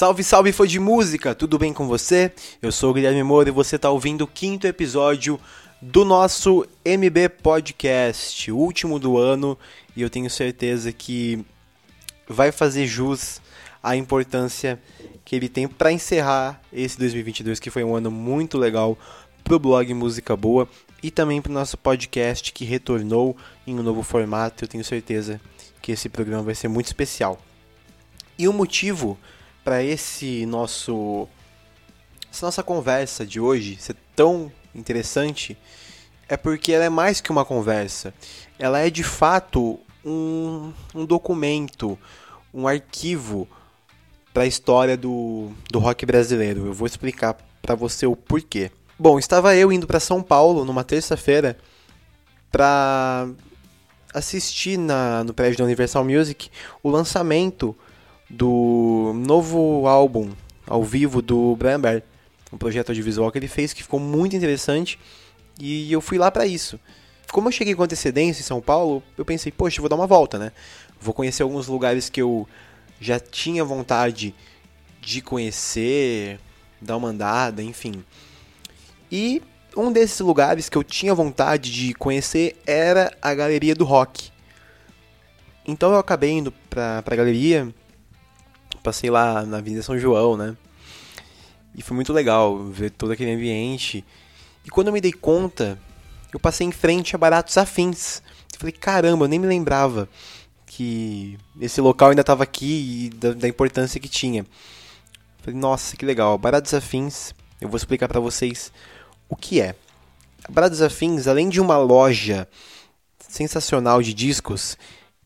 Salve, salve fã de música, tudo bem com você? Eu sou o Guilherme Moura e você está ouvindo o quinto episódio do nosso MB Podcast, o último do ano, e eu tenho certeza que vai fazer jus à importância que ele tem para encerrar esse 2022, que foi um ano muito legal pro blog Música Boa e também pro nosso podcast que retornou em um novo formato. Eu tenho certeza que esse programa vai ser muito especial. E o motivo para esse nosso essa nossa conversa de hoje ser tão interessante é porque ela é mais que uma conversa. Ela é de fato um, um documento, um arquivo para a história do, do rock brasileiro. Eu vou explicar para você o porquê. Bom, estava eu indo para São Paulo numa terça-feira para assistir na, no prédio da Universal Music o lançamento do novo álbum ao vivo do Brian Bear, um projeto audiovisual que ele fez que ficou muito interessante e eu fui lá para isso. Como eu cheguei com antecedência em São Paulo, eu pensei, poxa, vou dar uma volta, né? Vou conhecer alguns lugares que eu já tinha vontade de conhecer, dar uma andada, enfim. E um desses lugares que eu tinha vontade de conhecer era a Galeria do Rock. Então eu acabei indo pra, pra galeria passei lá na Avenida São João, né? E foi muito legal ver todo aquele ambiente. E quando eu me dei conta, eu passei em frente a Baratos Afins. Falei, caramba, eu nem me lembrava que esse local ainda estava aqui e da, da, importância que tinha. Falei, nossa, que legal. Baratos Afins, eu vou explicar para vocês o que é. Baratos Afins, além de uma loja sensacional de discos,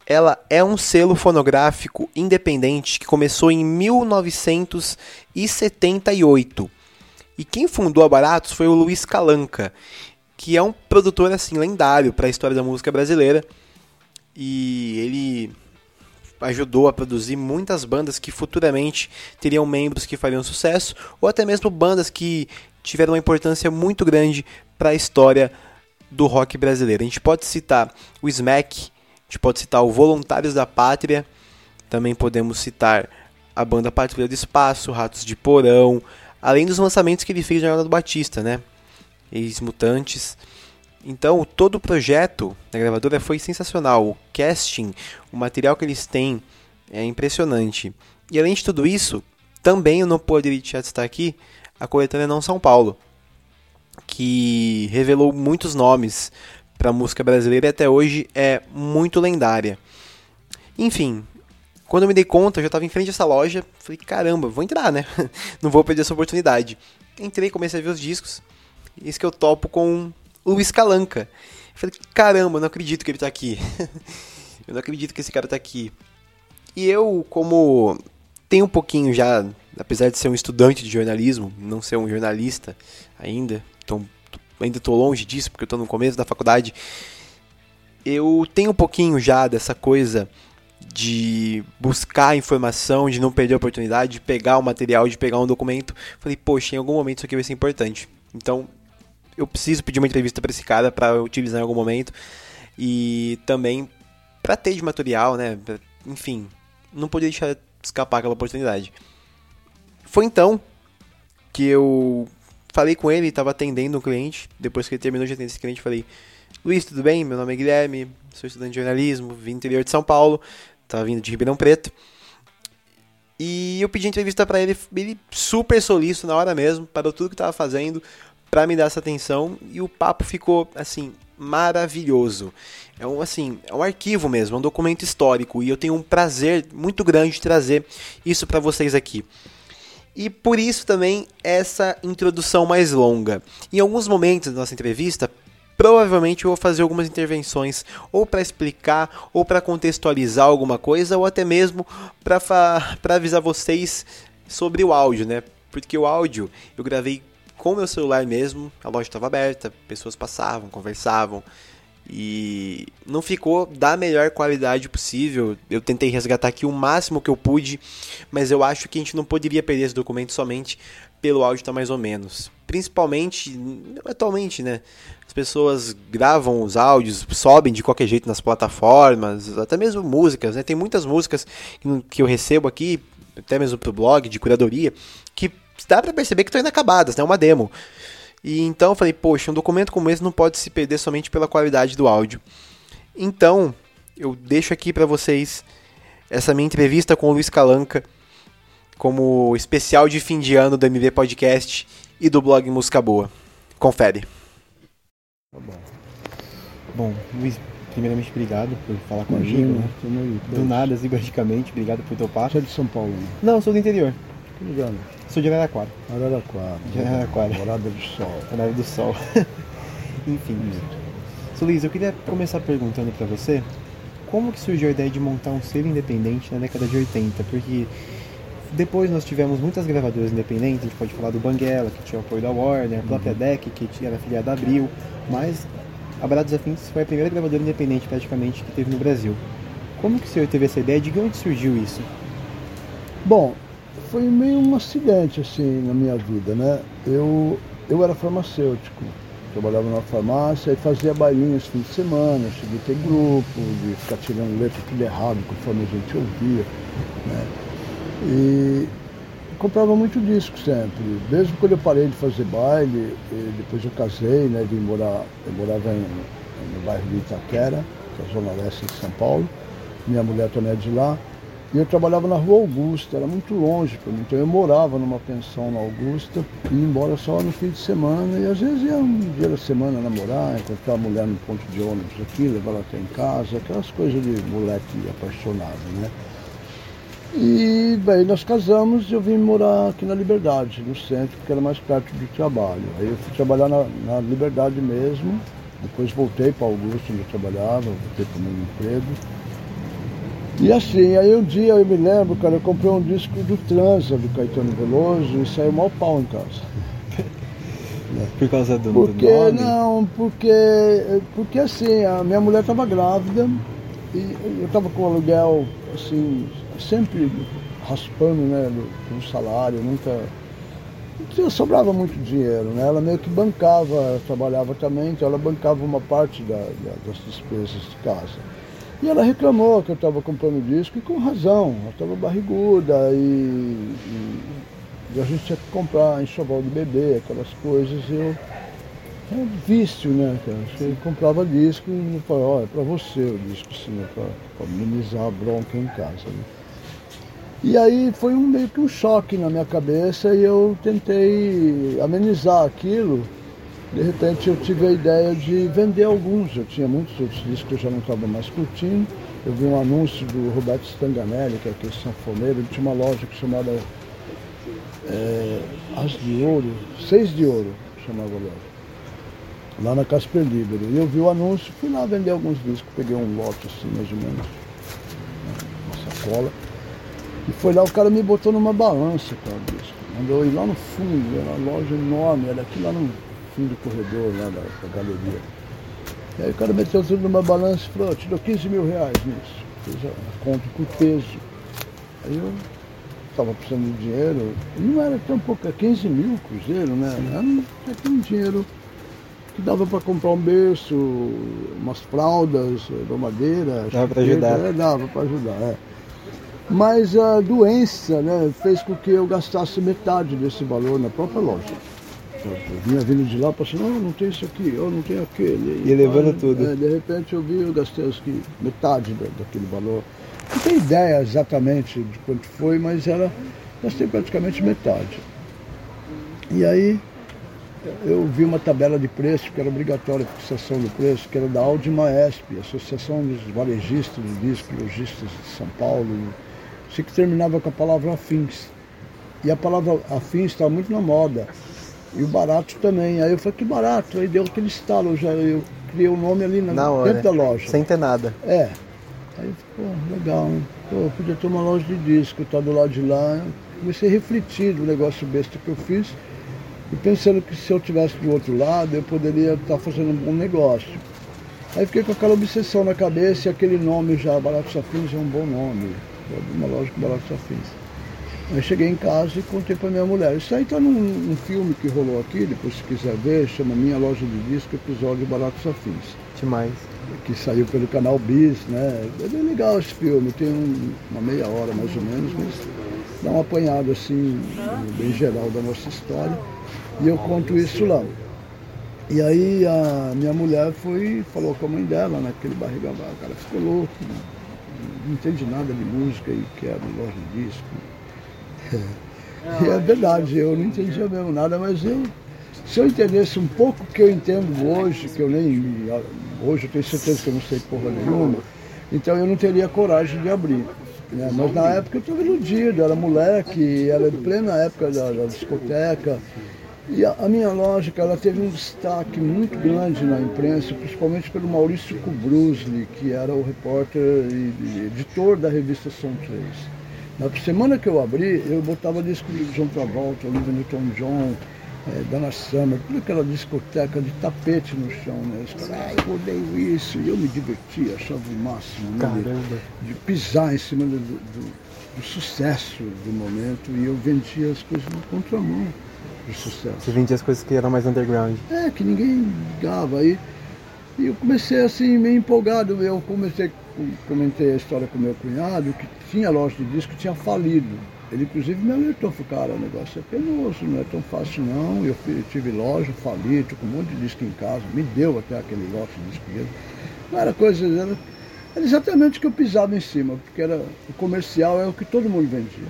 ela é um selo fonográfico independente que começou em 1978. E quem fundou a Baratos foi o Luiz Calanca, que é um produtor assim lendário para a história da música brasileira. E ele ajudou a produzir muitas bandas que futuramente teriam membros que fariam sucesso, ou até mesmo bandas que tiveram uma importância muito grande para a história do rock brasileiro. A gente pode citar o Smack, gente pode citar o Voluntários da Pátria, também podemos citar a banda Patrulha do Espaço, Ratos de Porão, além dos lançamentos que ele fez na Jornada do Batista, né? Ex-Mutantes. Então, todo o projeto da gravadora foi sensacional. O casting, o material que eles têm é impressionante. E além de tudo isso, também eu não poderia deixar de estar aqui a coletânea Não São Paulo, que revelou muitos nomes para a música brasileira e até hoje é muito lendária. Enfim, quando eu me dei conta, eu já estava em frente a essa loja, falei, caramba, vou entrar, né? Não vou perder essa oportunidade. Entrei, comecei a ver os discos, isso que eu topo com Luiz Calanca. Falei, caramba, não acredito que ele está aqui. eu não acredito que esse cara está aqui. E eu, como tenho um pouquinho já, apesar de ser um estudante de jornalismo, não ser um jornalista ainda, então ainda estou longe disso, porque estou no começo da faculdade, eu tenho um pouquinho já dessa coisa de buscar informação, de não perder a oportunidade, de pegar o material, de pegar um documento. Falei, poxa, em algum momento isso aqui vai ser importante. Então, eu preciso pedir uma entrevista para esse cara para utilizar em algum momento e também para ter de material, né? Enfim, não podia deixar escapar aquela oportunidade. Foi então que eu Falei com ele, estava atendendo um cliente. Depois que ele terminou de atender esse cliente, falei: Luiz, tudo bem? Meu nome é Guilherme, sou estudante de jornalismo, vim do interior de São Paulo, estava vindo de Ribeirão Preto. E eu pedi entrevista para ele, ele super solícito na hora mesmo, parou tudo que estava fazendo para me dar essa atenção e o papo ficou assim maravilhoso. É um assim, é um arquivo mesmo, é um documento histórico e eu tenho um prazer muito grande de trazer isso para vocês aqui. E por isso também essa introdução mais longa. Em alguns momentos da nossa entrevista, provavelmente eu vou fazer algumas intervenções ou para explicar ou para contextualizar alguma coisa ou até mesmo para avisar vocês sobre o áudio, né? Porque o áudio eu gravei com meu celular mesmo, a loja estava aberta, pessoas passavam, conversavam, e não ficou da melhor qualidade possível. Eu tentei resgatar aqui o máximo que eu pude, mas eu acho que a gente não poderia perder esse documento somente pelo áudio tá mais ou menos. Principalmente, atualmente, né? As pessoas gravam os áudios, sobem de qualquer jeito nas plataformas, até mesmo músicas, né? Tem muitas músicas que eu recebo aqui, até mesmo pro blog de curadoria, que dá para perceber que estão inacabadas, né? Uma demo. E então eu falei, poxa, um documento como esse não pode se perder somente pela qualidade do áudio. Então, eu deixo aqui para vocês essa minha entrevista com o Luiz Calanca como especial de fim de ano do MV Podcast e do blog Música Boa. Confere. Tá bom. Bom, Luiz, primeiramente obrigado por falar com a gente. Né? Do nada, simpaticamente, obrigado por topar. Você é de São Paulo? Né? Não, sou do interior. Que lugar? Sou de Araraquara. Araraquara. De Araraquara. Morada do Sol. Morada do Sol. Enfim. Hum. Luiz, eu queria começar perguntando para você como que surgiu a ideia de montar um selo independente na década de 80? Porque depois nós tivemos muitas gravadoras independentes, a gente pode falar do Banguela, que tinha o apoio da Warner, a própria uhum. DEC, que era filiada da Abril, mas a Baratos Afins foi a primeira gravadora independente praticamente que teve no Brasil. Como que o senhor teve essa ideia? De onde surgiu isso? Bom, foi meio um acidente assim na minha vida, né? Eu, eu era farmacêutico, trabalhava numa farmácia e fazia bailinhos fim de semana, cheguei a ter grupo, de ficar tirando letra tudo errado conforme a gente ouvia, né? E comprava muito disco sempre. Desde quando eu parei de fazer baile, depois eu casei, né? Vim morar, eu morava em, no bairro de Itaquera, que é a zona leste de São Paulo. Minha mulher também é de lá. E eu trabalhava na Rua Augusta, era muito longe para mim. Então eu morava numa pensão na Augusta, ia embora só no fim de semana. E às vezes ia um dia da semana namorar, encontrar a mulher no ponto de ônibus aqui, levar ela até em casa, aquelas coisas de moleque apaixonado, né? E bem, nós casamos e eu vim morar aqui na Liberdade, no centro, porque era mais perto do trabalho. Aí eu fui trabalhar na, na Liberdade mesmo, depois voltei para Augusto, onde eu trabalhava, voltei para o meu emprego. E assim, aí um dia eu me lembro, cara, eu comprei um disco do Transa, do Caetano Veloso, e saiu mal pau em casa. Por causa do, porque, do nome? Não, porque, porque assim, a minha mulher estava grávida e eu estava com aluguel, assim, sempre raspando, né, no, no salário, nunca... Sobrava muito dinheiro, né? Ela meio que bancava, trabalhava também, então ela bancava uma parte da, da, das despesas de casa. E ela reclamou que eu estava comprando disco, e com razão, ela estava barriguda e, e, e, a gente tinha que comprar enxoval de bebê, aquelas coisas. Eu, é vício, né, cara? Você comprava disco e falava, olha, é para você o disco, assim, né, para minimizar a bronca em casa. Né? E aí foi um, meio que um choque na minha cabeça e eu tentei amenizar aquilo de repente eu tive a ideia de vender alguns. Eu tinha muitos outros discos que eu já não estava mais curtindo. Eu vi um anúncio do Roberto Stanganelli, que é aquele sanfoneiro, ele tinha uma loja que chamava é, As de Ouro, Seis de Ouro, chamava a loja. Lá na Casper Libero. E eu vi o anúncio, fui lá vender alguns discos, peguei um lote assim, mais ou menos, uma sacola. E foi lá, o cara me botou numa balança, cara, disco. Mandou ir lá no fundo, era uma loja enorme, era aqui lá no fim do corredor lá da, da galeria. E aí o cara meteu tudo numa balança e falou, te dou 15 mil reais nisso. Fez a conta por peso. Aí eu estava precisando de dinheiro, não era tão pouco, 15 mil cruzeiro, né? Era aquele dinheiro que dava para comprar um berço, umas fraldas, madeira. Dava para ajudar. É, dava para ajudar, é. Mas a doença né, fez com que eu gastasse metade desse valor na própria loja. Eu vinha vindo de lá, passando, não, não tem isso aqui, eu não tenho aquele. E levando tudo. É, de repente eu vi, eu gastei acho que metade da, daquele valor. Não tenho ideia exatamente de quanto foi, mas era, gastei praticamente metade. E aí eu vi uma tabela de preço, que era obrigatória a fixação do preço, que era da Audi Maesp, Associação dos Varejistas de Discos Lojistas de São Paulo. Sei que terminava com a palavra afins. E a palavra afins estava muito na moda. E o barato também. Aí eu falei, que barato. Aí deu aquele estalo, já, eu criei o nome ali na, na hora, dentro da loja. Sem ter nada. É. Aí pô, legal, hein? Pô, podia ter uma loja de disco, tá do lado de lá. Comecei a refletir do negócio besta que eu fiz. E pensando que se eu tivesse do outro lado, eu poderia estar tá fazendo um bom negócio. Aí fiquei com aquela obsessão na cabeça e aquele nome já, Baratos Afins, é um bom nome. Uma loja com Baratos Afins. Eu cheguei em casa e contei para minha mulher. Isso aí está num, num, filme que rolou aqui, depois se quiser ver, chama Minha Loja de Disco, episódio Baratos Afins. Demais. Que saiu pelo canal Bis, né? É bem legal esse filme, tem um, uma meia hora mais ou menos, mas dar um apanhado assim, bem geral da nossa história. E eu conto isso lá. E aí a minha mulher foi falou com a mãe dela, naquele barriga o cara ficou louco, não entende nada de música e quer loja de disco. E é verdade, eu não entendia mesmo nada, mas eu, se eu entendesse um pouco que eu entendo hoje, que eu nem. Hoje eu tenho certeza que eu não sei porra nenhuma, então eu não teria coragem de abrir. Né? Mas na época eu estava iludido, era moleque, era de plena época da, da discoteca. E a, a, minha lógica ela teve um destaque muito grande na imprensa, principalmente pelo Maurício Kubrusli, que era o repórter e, e editor da revista Som 3. Na semana que eu abri, eu botava disco de John Travolta, Olivia Newton-John, é, Dana Summer, toda aquela discoteca de tapete no chão, né? Os caras, ah, eu odeio isso, e eu me divertia, achava o máximo, né? De, de, pisar em cima do, do, do, sucesso do momento, e eu vendia as coisas no contramão do sucesso. Você vendia as coisas que eram mais underground? É, que ninguém ligava. aí e eu comecei assim, meio empolgado, eu comecei, comentei a história com meu cunhado, que tinha loja de disco, tinha falido. Ele inclusive me alertou, falou, cara, o negócio é penoso, não é tão fácil não. Eu tive loja, fali, tô com um monte de disco em casa, me deu até aquele lote de disco mesmo. Não era coisa, era, era exatamente o que eu pisava em cima, porque era, o comercial é o que todo mundo vendia.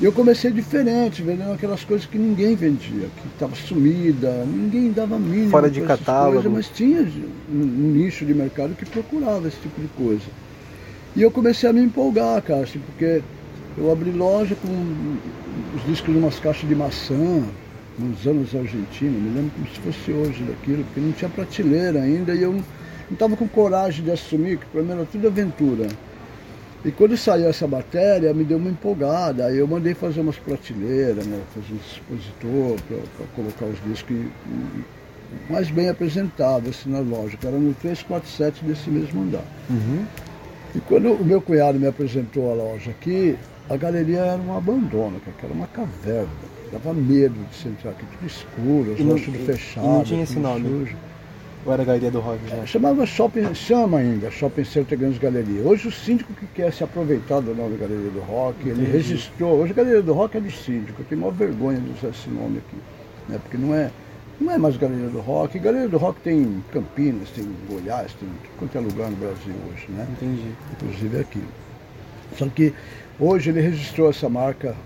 E eu comecei diferente, vendendo aquelas coisas que ninguém vendia, que estava sumida, ninguém dava mínimo. Fora de catálogo. Coisas, mas tinha um, nicho de mercado que procurava esse tipo de coisa. E eu comecei a me empolgar, cara, assim, porque eu abri loja com os discos de umas caixas de maçã, nos anos argentinos, me lembro como se fosse hoje daquilo, porque não tinha prateleira ainda e eu não estava com coragem de assumir, que para mim era tudo aventura. E quando saiu essa matéria, me deu uma empolgada. Aí eu mandei fazer umas prateleiras, né, fazer um expositor para colocar os discos mais bem apresentados assim, na loja, que era no 347 desse mesmo andar. Uhum. E quando o meu cunhado me apresentou a loja aqui, a galeria era um abandono, que era uma caverna. Dava medo de se entrar aqui, tudo escuro, as lojas tudo fechadas. Não tinha esse nome. Sujo. Ou era a Galeria do Rock? É, chamava Shopping, chama ainda Shopping Center Grandes Galeria. Hoje o síndico que quer se aproveitar do nome Galeria do Rock, Entendi. ele registrou. Hoje a Galeria do Rock é do síndico, eu tenho maior vergonha de usar esse nome aqui. Né? Porque não é, não é mais Galeria do Rock. Galeria do Rock tem Campinas, tem Goiás, tem quanto é lugar no Brasil hoje, né? Entendi. Inclusive aqui. Só que hoje ele registrou essa marca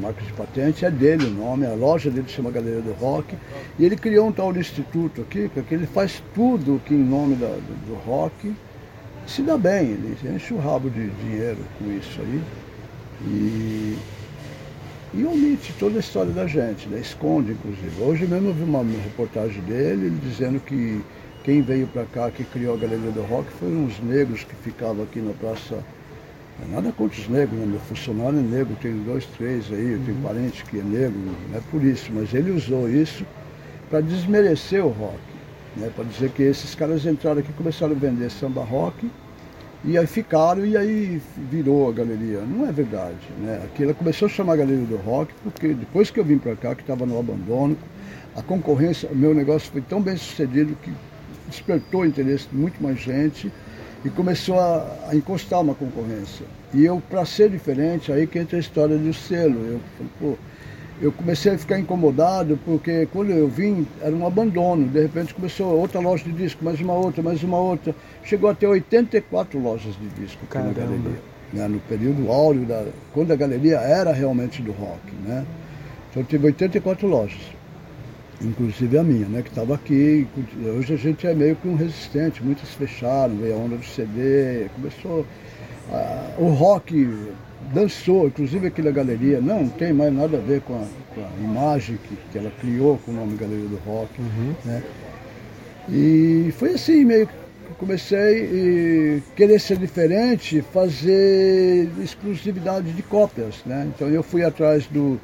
marca de patente, é dele o nome, a loja dele chama Galeria do Rock, e ele criou um tal instituto aqui, porque ele faz tudo que em nome da, do, do rock se dá bem, ele enche o rabo de dinheiro com isso aí, e, e omite toda a história da gente, né? esconde inclusive. Hoje mesmo eu vi uma, reportagem dele, ele dizendo que quem veio para cá, que criou a Galeria do Rock, foram os negros que ficavam aqui na Praça nada contra os negros, né? meu funcionário é negro, tenho dois, três aí, eu tenho uhum. parente que é negro, não é por isso, mas ele usou isso para desmerecer o rock, né? para dizer que esses caras entraram aqui começaram a vender samba rock, e aí ficaram e aí virou a galeria. Não é verdade, né? Aqui ela começou a chamar a galeria do rock, porque depois que eu vim para cá, que estava no abandono, a concorrência, o meu negócio foi tão bem sucedido que despertou o interesse de muito mais gente e começou a, a encostar uma concorrência. E eu, para ser diferente, aí que entra a história do selo. Eu, pô, eu comecei a ficar incomodado porque quando eu vim era um abandono. De repente começou outra loja de disco, mais uma outra, mais uma outra. Chegou até 84 lojas de disco aqui na galeria. Né? No período áureo, da, quando a galeria era realmente do rock. Né? Então tive 84 lojas inclusive a minha, né, que estava aqui. Hoje a gente é meio que um resistente, muitas fecharam, veio a onda do CD, começou. o rock dançou, inclusive aqui na galeria, não tem mais nada a ver com a, com a imagem que, que, ela criou com o nome Galeria do Rock. Uhum. Né? E foi assim, meio que comecei a querer ser diferente, fazer exclusividade de cópias. Né? Então eu fui atrás do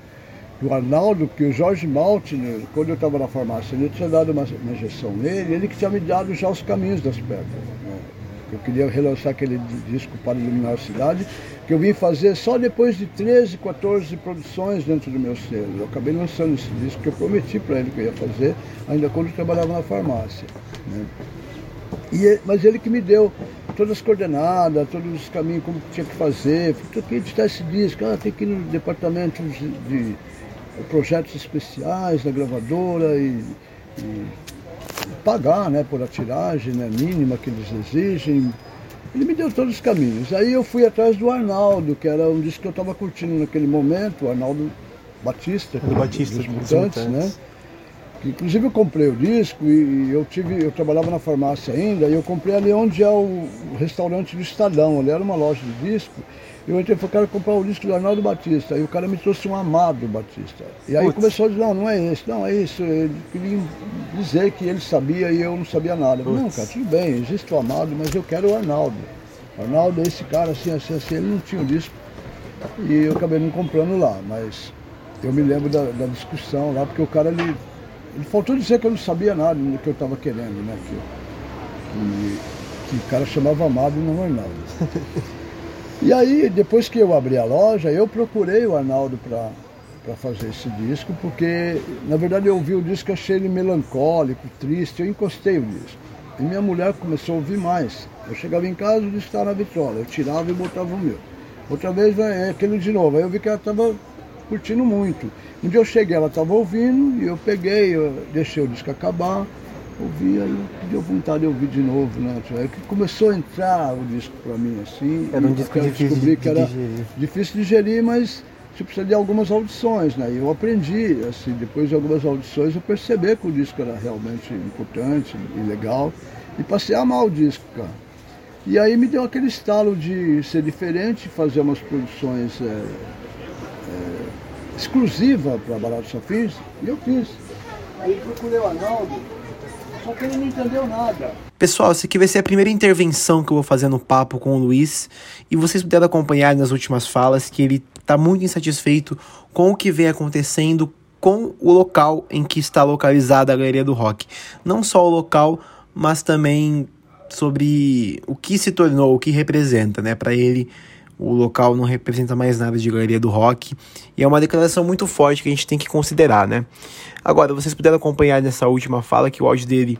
do Arnaldo, que o Jorge Maltner, quando eu estava na farmácia, ele tinha dado uma, uma, injeção nele, ele que tinha me dado já os caminhos das pedras. Né? Eu queria relançar aquele disco para iluminar a cidade, que eu vim fazer só depois de 13, 14 produções dentro do meu selo. Eu acabei lançando esse disco que eu prometi para ele que eu ia fazer, ainda quando eu trabalhava na farmácia. Né? E, mas ele que me deu todas as coordenadas, todos os caminhos, como tinha que fazer. Falei, que editar esse disco? Ah, tem que ir no departamento de, de projetos especiais da gravadora e, e pagar né, por a tiragem né, mínima que eles exigem. Ele me deu todos os caminhos. Aí eu fui atrás do Arnaldo, que era um disco que eu estava curtindo naquele momento, o Arnaldo Batista, do Batista dos Mutantes, né? Que, inclusive eu comprei o disco e eu tive, eu trabalhava na farmácia ainda, e eu comprei ali onde é o restaurante do Estadão, ali era uma loja de disco. Eu entrei e falei, quero comprar o disco do Arnaldo Batista. Aí o cara me trouxe um Amado Batista. E aí começou a dizer, não, não é esse, não, é isso. Ele queria dizer que ele sabia e eu não sabia nada. Não, cara, tudo bem, existe o Amado, mas eu quero o Arnaldo. O Arnaldo é esse cara assim, assim, assim, ele não tinha o disco. E eu acabei não comprando lá, mas eu me lembro da, da discussão lá, porque o cara ele, ele faltou dizer que eu não sabia nada do que eu estava querendo, né? Que, que, que o cara chamava Amado e não Arnaldo. E aí, depois que eu abri a loja, eu procurei o Arnaldo para fazer esse disco, porque na verdade eu ouvi o disco achei ele melancólico, triste, eu encostei o disco. E minha mulher começou a ouvir mais. Eu chegava em casa, o disco estava na vitrola, eu tirava e botava o meu. Outra vez é aquele de novo, aí eu vi que ela estava curtindo muito. Um dia eu cheguei, ela estava ouvindo, e eu peguei, eu deixei o disco acabar, ouvi, aí deu vontade de ouvir de novo, né? Aí que começou a entrar o disco para mim, assim. Era um disco difícil de, que era digerir. Difícil de digerir, mas você precisa de algumas audições, né? E eu aprendi, assim, depois de algumas audições, eu percebi que o disco era realmente importante e legal. E passei a amar o disco, cara. E aí me deu aquele estalo de ser diferente, fazer umas produções é, é, exclusivas para Barato Safins, e eu fiz. Aí procurei o Arnaldo, só que ele não entendeu nada. Pessoal, essa aqui vai ser a primeira intervenção que eu vou fazer no papo com o Luiz. E vocês puderam acompanhar nas últimas falas que ele está muito insatisfeito com o que vem acontecendo com o local em que está localizada a Galeria do Rock. Não só o local, mas também sobre o que se tornou, o que representa, né? Para ele, o local não representa mais nada de Galeria do Rock. E é uma declaração muito forte que a gente tem que considerar, né? Agora, vocês puderam acompanhar nessa última fala que o áudio dele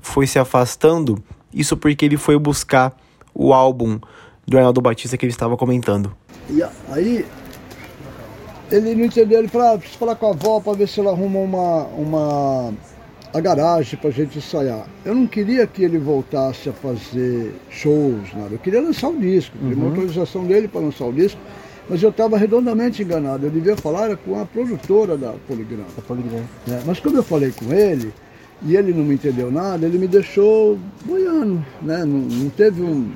foi se afastando, isso porque ele foi buscar o álbum do Arnaldo Batista que ele estava comentando. E aí, ele não entendeu, ele falou, ah, preciso falar com a avó para ver se ela arruma uma, uma a garagem para a gente ensaiar. Eu não queria que ele voltasse a fazer shows, nada. Eu queria lançar o disco, uhum. uma autorização dele para lançar o disco. Mas eu estava redondamente enganado. Eu devia falar com a produtora da Poligram. Da Poligram. É, mas quando eu falei com ele, e ele não me entendeu nada, ele me deixou boiando. Né? Não, não teve um.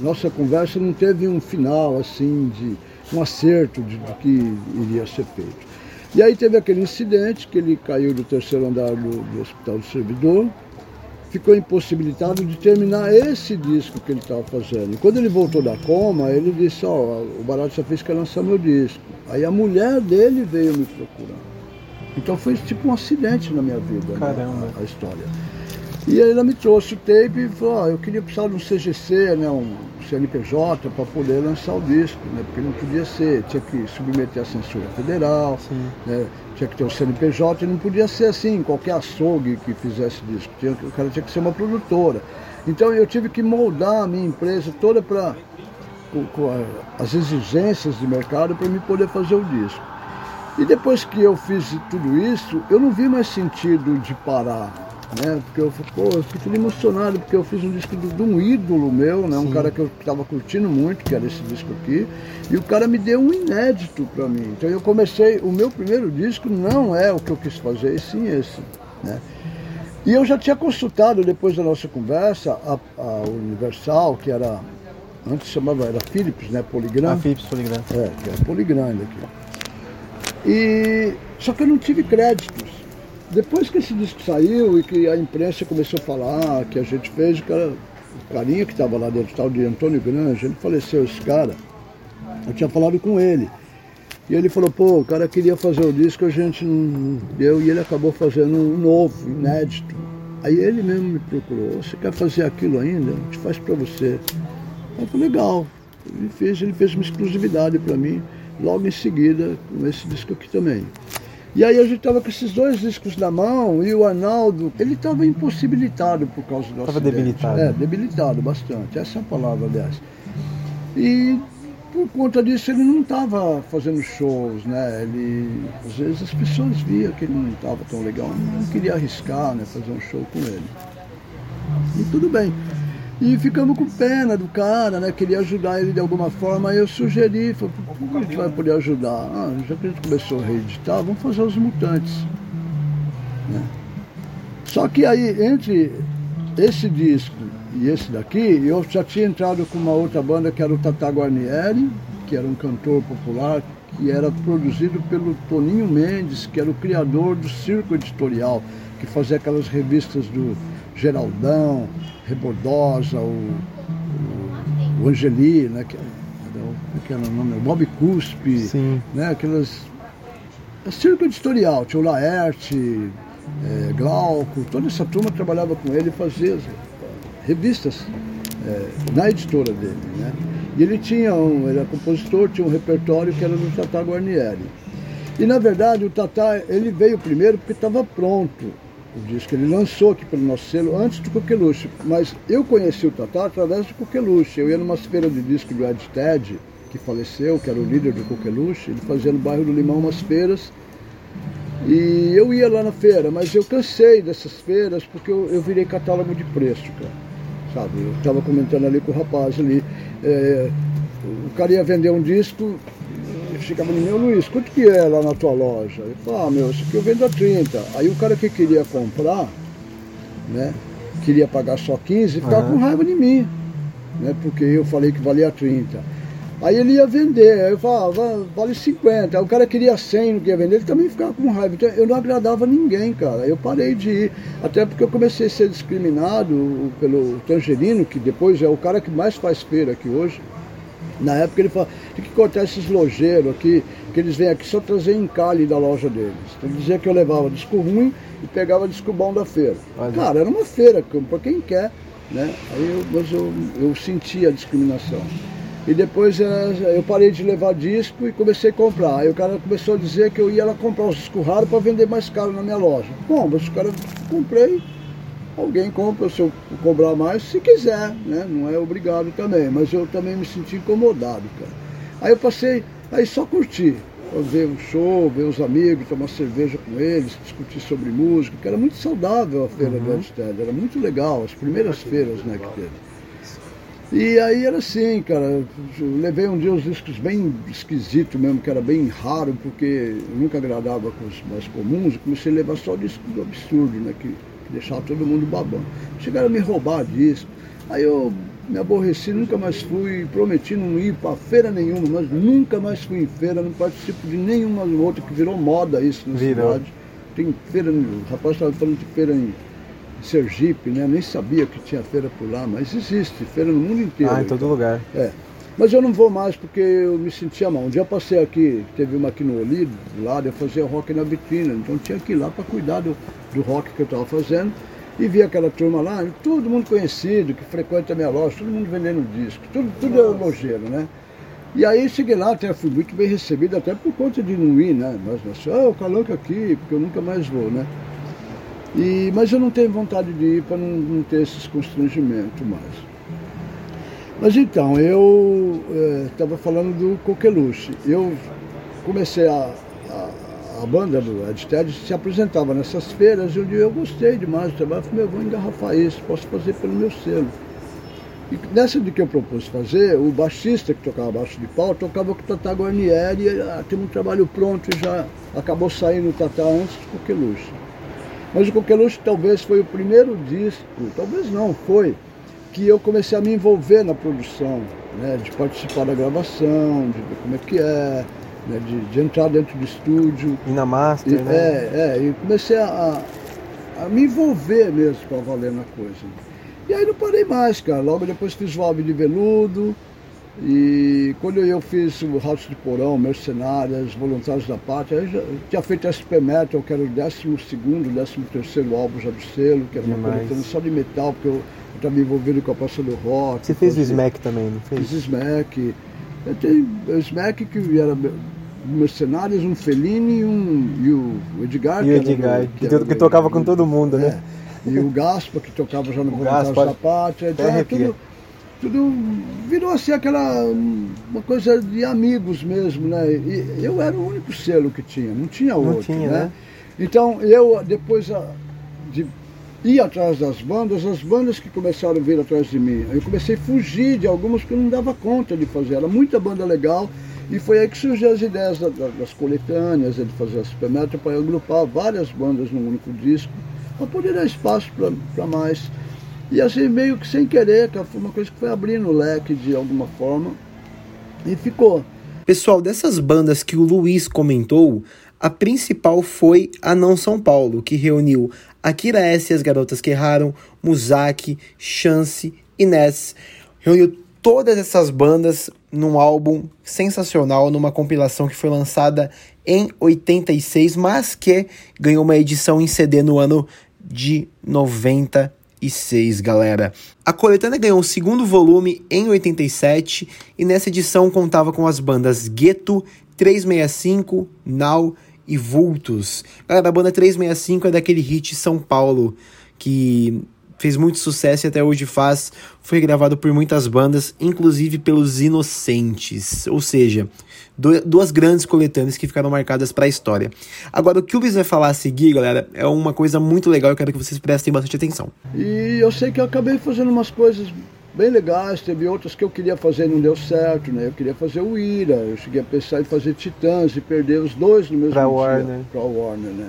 Nossa conversa não teve um final assim de um acerto de, do que iria ser feito. E aí teve aquele incidente que ele caiu do terceiro andar do, do Hospital do Servidor, ficou impossibilitado de terminar esse disco que ele estava fazendo. E quando ele voltou da coma, ele disse, ó, oh, o Barato só fez que lançar meu disco. Aí a mulher dele veio me procurar. Então foi tipo um acidente na minha vida, Caramba. Né, a, a história. E aí ela me trouxe o tape e falou, oh, eu queria precisar de um CGC, né, um CNPJ, para poder lançar o disco, né, porque não podia ser, tinha que submeter a censura federal, né, tinha que ter o CNPJ, e não podia ser assim, qualquer açougue que fizesse disco, tinha, o cara tinha que ser uma produtora. Então eu tive que moldar a minha empresa toda para as exigências de mercado para me poder fazer o disco. E depois que eu fiz tudo isso, eu não vi mais sentido de parar né? Porque eu, pô, eu fiquei emocionado, porque eu fiz um disco de, de um ídolo meu, né? Um cara que eu estava curtindo muito, que era esse disco aqui, e o cara me deu um inédito para mim. Então eu comecei, o meu primeiro disco não é o que eu quis fazer, e sim esse, né? E eu já tinha consultado, depois da nossa conversa, a, a Universal, que era, antes chamava, era Philips, né? Poligram. A Philips Poligram. É, que era Poligram aqui. E, só que eu não tive créditos. Depois que esse disco saiu e que a imprensa começou a falar que a gente fez, o, cara, o carinha que estava lá dentro, tal de Antônio Grange, ele faleceu esse cara. Eu tinha falado com ele. E ele falou, pô, o cara queria fazer o disco, a gente não deu, e ele acabou fazendo um novo, inédito. Aí ele mesmo me procurou, você quer fazer aquilo ainda? A gente faz para você. Eu falei, legal. Ele fez, ele fez uma exclusividade para mim, logo em seguida, com esse disco aqui também. E aí a gente tava com esses dois discos na mão e o Arnaldo, ele estava impossibilitado por causa do Tava acidente. debilitado. É, debilitado bastante. Essa é a palavra, aliás. E por conta disso ele não estava fazendo shows, né? Ele, às vezes as pessoas viam que ele não estava tão legal, não queria arriscar, né? Fazer um show com ele. E tudo bem. E ficamos com pena do cara, né? Queria ajudar ele de alguma forma. Eu sugeri, falei, como a gente vai poder ajudar? Ah, já que a gente começou a reeditar, vamos fazer os mutantes. né? Só que aí, entre esse disco e esse daqui, eu já tinha entrado com uma outra banda que era o Tata Guarnieri, que era um cantor popular, que era produzido pelo Toninho Mendes, que era o criador do Circo Editorial, que fazia aquelas revistas do Geraldão, Rebordosa, o, o, o Angeli, né? Que, é que era o nome? O Bob Cuspe, Sim. né? Aquelas. É circo editorial, tinha o Laerte, é, Glauco, toda essa turma trabalhava com ele e fazia as, revistas é, na editora dele, né? E ele tinha um, ele era compositor, tinha um repertório que era do Tata Guarnieri. E na verdade o Tata, ele veio primeiro porque estava pronto o disco. Ele lançou aqui pelo nosso selo antes do Coqueluche. Mas eu conheci o Tata através do Coqueluche. Eu ia numa feira de disco do Ed Ted, que faleceu, que era o líder do Coqueluche. Ele fazia no bairro do Limão umas feiras. E eu ia lá na feira, mas eu cansei dessas feiras porque eu, eu virei catálogo de preço, cara. Sabe? Eu estava comentando ali com o rapaz ali. é, o cara ia vender um disco, chegava no meu, Luiz, quanto que é lá na tua loja? Eu falava, ah, meu, isso aqui eu vendo a 30. Aí o cara que queria comprar, né, queria pagar só 15, ficava Aham. com raiva de mim, né, porque eu falei que valia 30. Aí ele ia vender, aí eu falava, "Va- vale 50. Aí o cara queria 100, não queria vender, ele também ficava com raiva. Então eu não agradava ninguém, cara. Eu parei de ir, até porque eu comecei a ser discriminado pelo Tangerino, que depois é o cara que mais faz feira aqui hoje. Na época ele falava, tem que cortar esses lojeiros aqui, que eles vêm aqui só trazer encalhe da loja deles. Então ele dizia que eu levava disco ruim e pegava disco bom da feira. Olha. Cara, era uma feira, para quem quer, né? Aí eu, mas eu, eu senti a discriminação. E depois eh, eu parei de levar disco e comecei a comprar. Aí o cara começou a dizer que eu ia lá comprar os discos raros para vender mais caro na minha loja. Bom, mas o cara comprei, alguém compra se eu cobrar mais, se quiser, né? Não é obrigado também, mas eu também me senti incomodado, cara. Aí eu passei, aí só curti. Ver um show, ver os amigos, tomar cerveja com eles, discutir sobre música, que era muito saudável a feira do Edstead, era muito legal, as primeiras feiras né, que teve. E aí era assim, cara, levei um dia uns discos bem esquisitos mesmo, que era bem raro, porque eu nunca agradava com os mais comuns, comecei a levar só disco do absurdo, né, que, que deixava todo mundo babando. Chegaram a me roubar disco, aí eu me aborreci, nunca mais fui, prometi não ir para feira nenhuma, mas nunca mais fui em feira, não participo de nenhuma outra, que virou moda isso na Virou. cidade. Tem feira, o rapaz estava falando de feira em Sergipe, né? Nem sabia que tinha feira por lá, mas existe, feira no mundo inteiro. Ah, em todo lugar. É. Mas eu não vou mais porque eu me sentia mal. Um dia eu passei aqui, teve uma aqui no Olido, do lado, eu fazia rock na vitrina, então eu tinha que ir lá para cuidar do, do rock que eu estava fazendo. E vi aquela turma lá, todo mundo conhecido, que frequenta a minha loja, todo mundo vendendo disco, tudo, tudo é lojeiro, né? E aí cheguei lá, até fui muito bem recebido, até por conta de não ir, né? Mas, mas ah, o Calanca aqui, porque eu nunca mais vou, né? E, mas eu não tenho vontade de ir para não, não ter esses constrangimentos mais. Mas então, eu estava falando do Coqueluche. Eu comecei a, a, a banda do Ed Ted se apresentava nessas feiras e um dia eu gostei demais do trabalho. Falei, meu, vou engarrafar isso, posso fazer pelo meu selo. E nessa de que eu propus fazer, o baixista que tocava baixo de pau tocava com o Tata Guarnieri, e ah, um trabalho pronto e já acabou saindo o Tata antes do Coqueluche. Mas o Coqueluche talvez foi o primeiro disco, talvez não, foi, que eu comecei a me envolver na produção, né, de participar da gravação, de ver como é que é, né, de, de entrar dentro do estúdio. E na Master, E, né? é, é, e comecei a, a me envolver mesmo para valer na coisa. E aí não parei mais, cara. Logo depois fiz o Alve de Veludo. E quando eu fiz o Ratos de Porão, Mercenárias, Voluntários da Pátria, aí já eu tinha feito SP Metal, que era o 12 décimo terceiro álbum já do selo, que era uma Demais. coletânea só de metal, porque eu estava envolvido com a Praça do Rock. Você fez o Smack também, não fez? Fiz Smack. Eu tenho o Smack que era mercenários, um Fellini e, um, e o Edgar. E o que Edgar, que, era to- que do- tocava com todo mundo, é, né? E o Gaspa, que tocava já no Voluntários da Pátria. Então, era tudo, tudo virou assim aquela uma coisa de amigos mesmo, né? E eu era o único selo que tinha, não tinha outro, tinha, né? né? Então eu depois a- de ir atrás das bandas, as bandas que começaram a vir atrás de mim, eu comecei a fugir de algumas porque eu não dava conta de fazer. Era muita banda legal e foi aí que surgiu as ideias da- da- das coletâneas, de fazer a Supermetal para agrupar várias bandas num único disco, para poder dar espaço para mais. E assim, meio que sem querer, cara, foi uma coisa que foi abrindo o leque de alguma forma e ficou. Pessoal, dessas bandas que o Luiz comentou, a principal foi a Não São Paulo, que reuniu Akira S e as Garotas que Erraram, Muzaki, Chance Ness. Reuniu todas essas bandas num álbum sensacional, numa compilação que foi lançada em 86, mas que ganhou uma edição em CD no ano de 96, galera. A coletânea ganhou o segundo volume em 87 e nessa edição contava com as bandas Gueto, 365, Now e Vultus. Galera, a banda 365 é daquele hit São Paulo que fez muito sucesso e até hoje faz. Foi gravado por muitas bandas, inclusive pelos Inocentes. Ou seja, duas grandes coletâneas que ficaram marcadas para a história. Agora, o que o Luiz vai falar a seguir, galera, é uma coisa muito legal. Eu quero que vocês prestem bastante atenção. E eu sei que eu acabei fazendo umas coisas bem legais, teve outras que eu queria fazer e não deu certo, né? Eu queria fazer o Ira, eu cheguei a pensar em fazer Titãs e perder os dois no mesmo Pra dia. Warner. Pra Warner, né?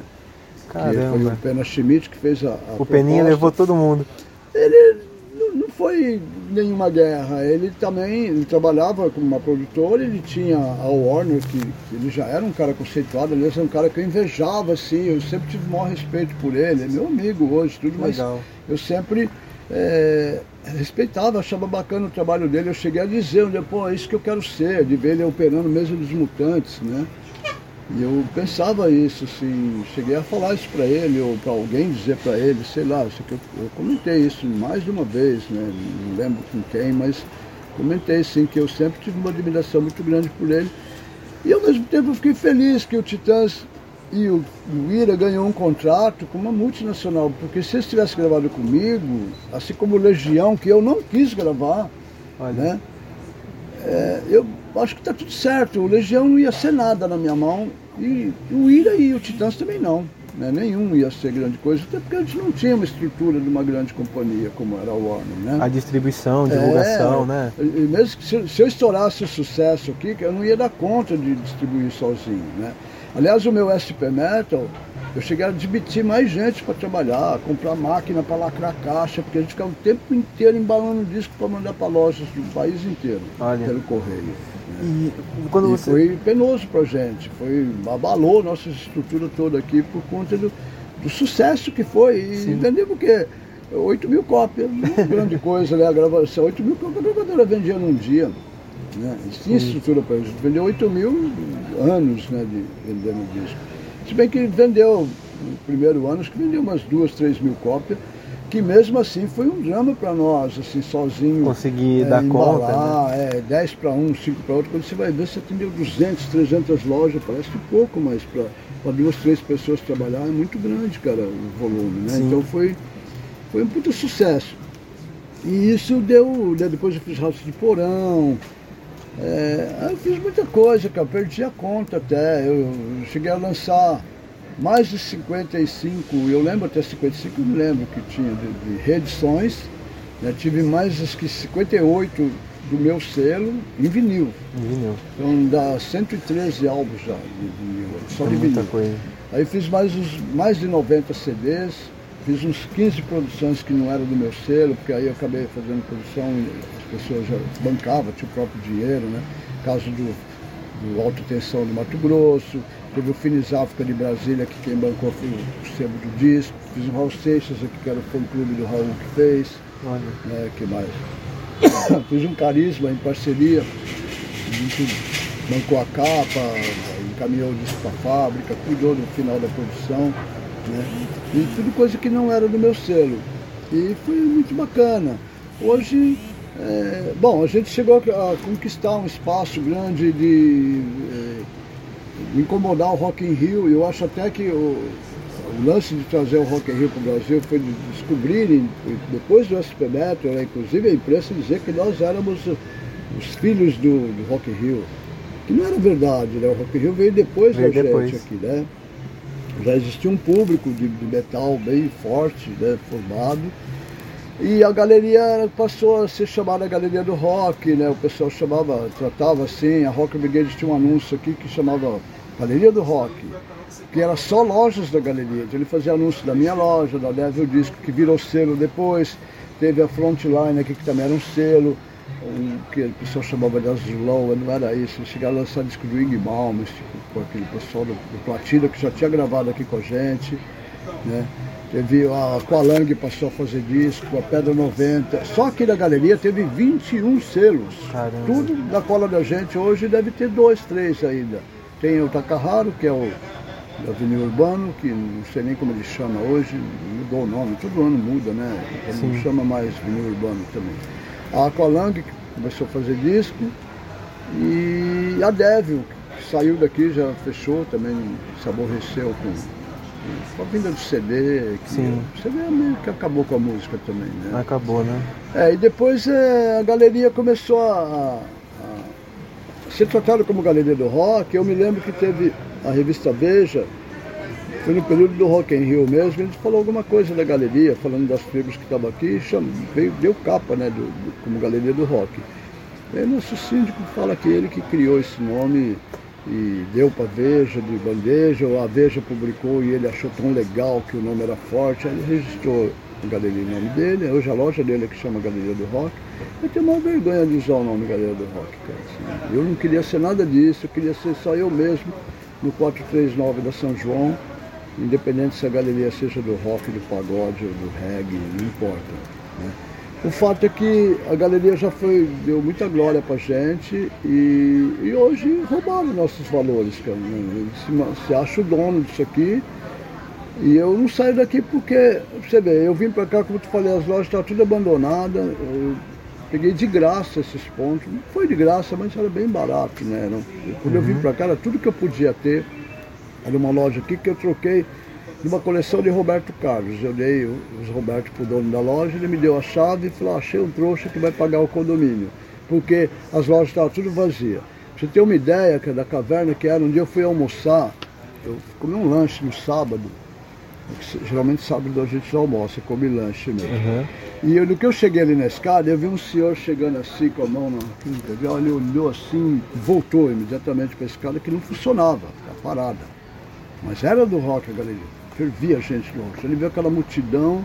Que foi Caramba. o Pena Schmidt que fez a, a O Peninha proposta. levou todo mundo. Ele não- foi nenhuma guerra, ele também ele trabalhava como uma produtora, ele tinha a Warner, que, que ele já era um cara conceituado, aliás, era um cara que eu invejava, assim, eu sempre tive o maior respeito por ele, é meu amigo hoje, tudo, mas Legal. eu sempre é, respeitava, achava bacana o trabalho dele. Eu cheguei a dizer, um dia, pô, é isso que eu quero ser, de ver ele operando mesmo dos mutantes, né? E eu pensava isso, assim, cheguei a falar isso para ele, ou para alguém dizer para ele, sei lá, eu, eu comentei isso mais de uma vez, né? Não lembro com quem, mas comentei sim que eu sempre tive uma admiração muito grande por ele. E ao mesmo tempo eu fiquei feliz que o Titãs e o, o Ira ganhou um contrato com uma multinacional, porque se eles tivessem gravado comigo, assim como Legião, que eu não quis gravar, Olha. né? É, eu acho que está tudo certo. O Legião não ia ser nada na minha mão e o Ira e o Titãs também não. Né? Nenhum ia ser grande coisa, até porque a gente não tinha uma estrutura de uma grande companhia como era a Warner. Né? A distribuição, divulgação, É, né? Mesmo que se, se eu estourasse o sucesso aqui, eu não ia dar conta de distribuir sozinho, né? Aliás, o meu SP Metal, eu cheguei a admitir mais gente para trabalhar, comprar máquina para lacrar caixa, porque a gente ficava o tempo inteiro embalando disco para mandar para lojas do país inteiro, Olha. pelo correio. E quando E você. foi penoso pra gente, foi, abalou nossa estrutura toda aqui por conta do, do sucesso que foi. E vendemos o quê? 8 mil cópias, não é grande coisa, né? A gravação, 8 mil cópias a gravadora vendia num dia. Né? Tinha estrutura para isso. Vendeu 8 mil anos né, de vendendo disco. Se bem que vendeu, no primeiro ano, acho que vendeu umas duas, três mil cópias, que mesmo assim foi um drama para nós, assim, sozinho. Conseguir é, dar conta, né? embalar, é, 10 para um, 5 para outro. Quando você vai ver, você atendeu 200, 300 lojas, parece pouco, mas para duas, três pessoas trabalhar é muito grande, cara, o volume, né? Sim. Então foi, foi um puta sucesso. E isso deu, né, depois eu fiz Raça de Porão, é, eu fiz muita coisa, cara, perdi a conta até. Eu, eu cheguei a lançar mais de 55, eu lembro até 55, eu me lembro que tinha de, de reedições. né, tive mais acho que 58 do meu selo em vinil. Vinil. Então dá 113 álbuns já de vinil, só É de vinil. coisa. Aí fiz mais, uns, mais de 90 CDs, fiz uns 15 produções que não eram do meu selo, porque aí eu acabei fazendo produção e as pessoas já bancavam, tinha o próprio dinheiro, né? Caso do, do Alta Tensão do Mato Grosso, teve o Finis África de Brasília, que quem bancou foi o sebo do disco, fiz o Raul Seixas aqui, que era o fã clube do Raul que fez, Olha. né? que mais? fiz um carisma em parceria, a gente bancou a capa, encaminhou o disco para a fábrica, cuidou do final da produção, né? E tudo coisa que não era do meu selo. E foi muito bacana. Hoje, é, bom, a gente chegou a conquistar um espaço grande de, é, incomodar o Rock in Rio. E eu acho até que o, o lance de trazer o Rock in Rio para o Brasil foi de descobrirem, depois do SP Metro, né, inclusive a imprensa dizer que nós éramos os filhos do, do Rock in Rio. Que não era verdade, né? O Rock in Rio veio depois Veio da depois. gente aqui, né? Já existia um público de, de metal bem forte, né? Formado. E a galeria passou a ser chamada Galeria do Rock, né? O pessoal chamava, tratava assim, a Rock Brigade tinha um anúncio aqui que chamava Galeria do Rock, que era só lojas da galeria. Então ele fazia anúncio da minha loja, da Devil Disco, que virou selo depois. Teve a Frontline aqui, que também era um selo, um, que o pessoal chamava de Azulão, não era isso. Chegaram a lançar disco do Ing tipo, com aquele pessoal do, do Platina, que já tinha gravado aqui com a gente, né? Teve a Qualang passou a fazer disco, a Pedra 90. Só aqui na galeria teve 21 selos. Caramba. Tudo da cola da gente hoje deve ter dois, três ainda. Tem o Takaharo, que é o da Avenida Urbano, que não sei nem como ele chama hoje, mudou o nome, todo ano muda, né? Ele não chama mais Avenida Urbano também. A Aqualang, que começou a fazer disco, e a Devil, que saiu daqui, já fechou, também se aborreceu com, com a vinda do CD, que Sim. o CD meio que acabou com a música também, né? Acabou, né? É, e depois é, a galeria começou a, a ser tratada como galeria do rock. Eu me lembro que teve a revista Veja, foi no período do Rock in Rio mesmo, gente falou alguma coisa da galeria, falando das tribos que estavam aqui, cham- veio, deu capa, né, do, do- como galeria do rock. E aí nosso síndico fala que ele que criou esse nome e deu para Veja de bandeja, ou a Veja publicou e ele achou tão legal que o nome era forte, ele registrou a galeria em nome dele, hoje a loja dele é que chama Galeria do Rock. Eu tenho uma vergonha de usar o nome Galeria do Rock, cara. assim. Eu não queria ser nada disso, eu queria ser só eu mesmo no 439 da São João, independente se a galeria seja do rock, do pagode do reggae, não importa. né? O fato é que a galeria já foi, deu muita glória pra gente e, e hoje roubaram nossos valores, cara. se, se acha o dono disso aqui. E eu não saio daqui porque, você vê, eu vim pra cá, como eu te falei, as lojas estavam tudo abandonadas. Eu peguei de graça esses pontos. Não foi de graça, mas era bem barato, né? Quando eu vim pra cá, era tudo que eu podia ter. Era uma loja aqui que eu troquei de uma coleção de Roberto Carlos. Eu dei o- os Roberto pro dono da loja, ele me deu a chave e falou, "Ah, achei um trouxa que vai pagar o condomínio. Porque as lojas estavam tudo vazias. Você ter uma ideia que é da caverna que era, um dia eu fui almoçar, eu comi um lanche no sábado. Geralmente sábado a gente almoça, come lanche mesmo. Uhum. E eu, no que eu cheguei ali na escada, eu vi um senhor chegando assim com a mão na quinta. Ele olhou, olhou assim, voltou imediatamente para a escada que não funcionava, estava parada. Mas era do rock a galeria. Fervia gente do rock. Ele viu aquela multidão.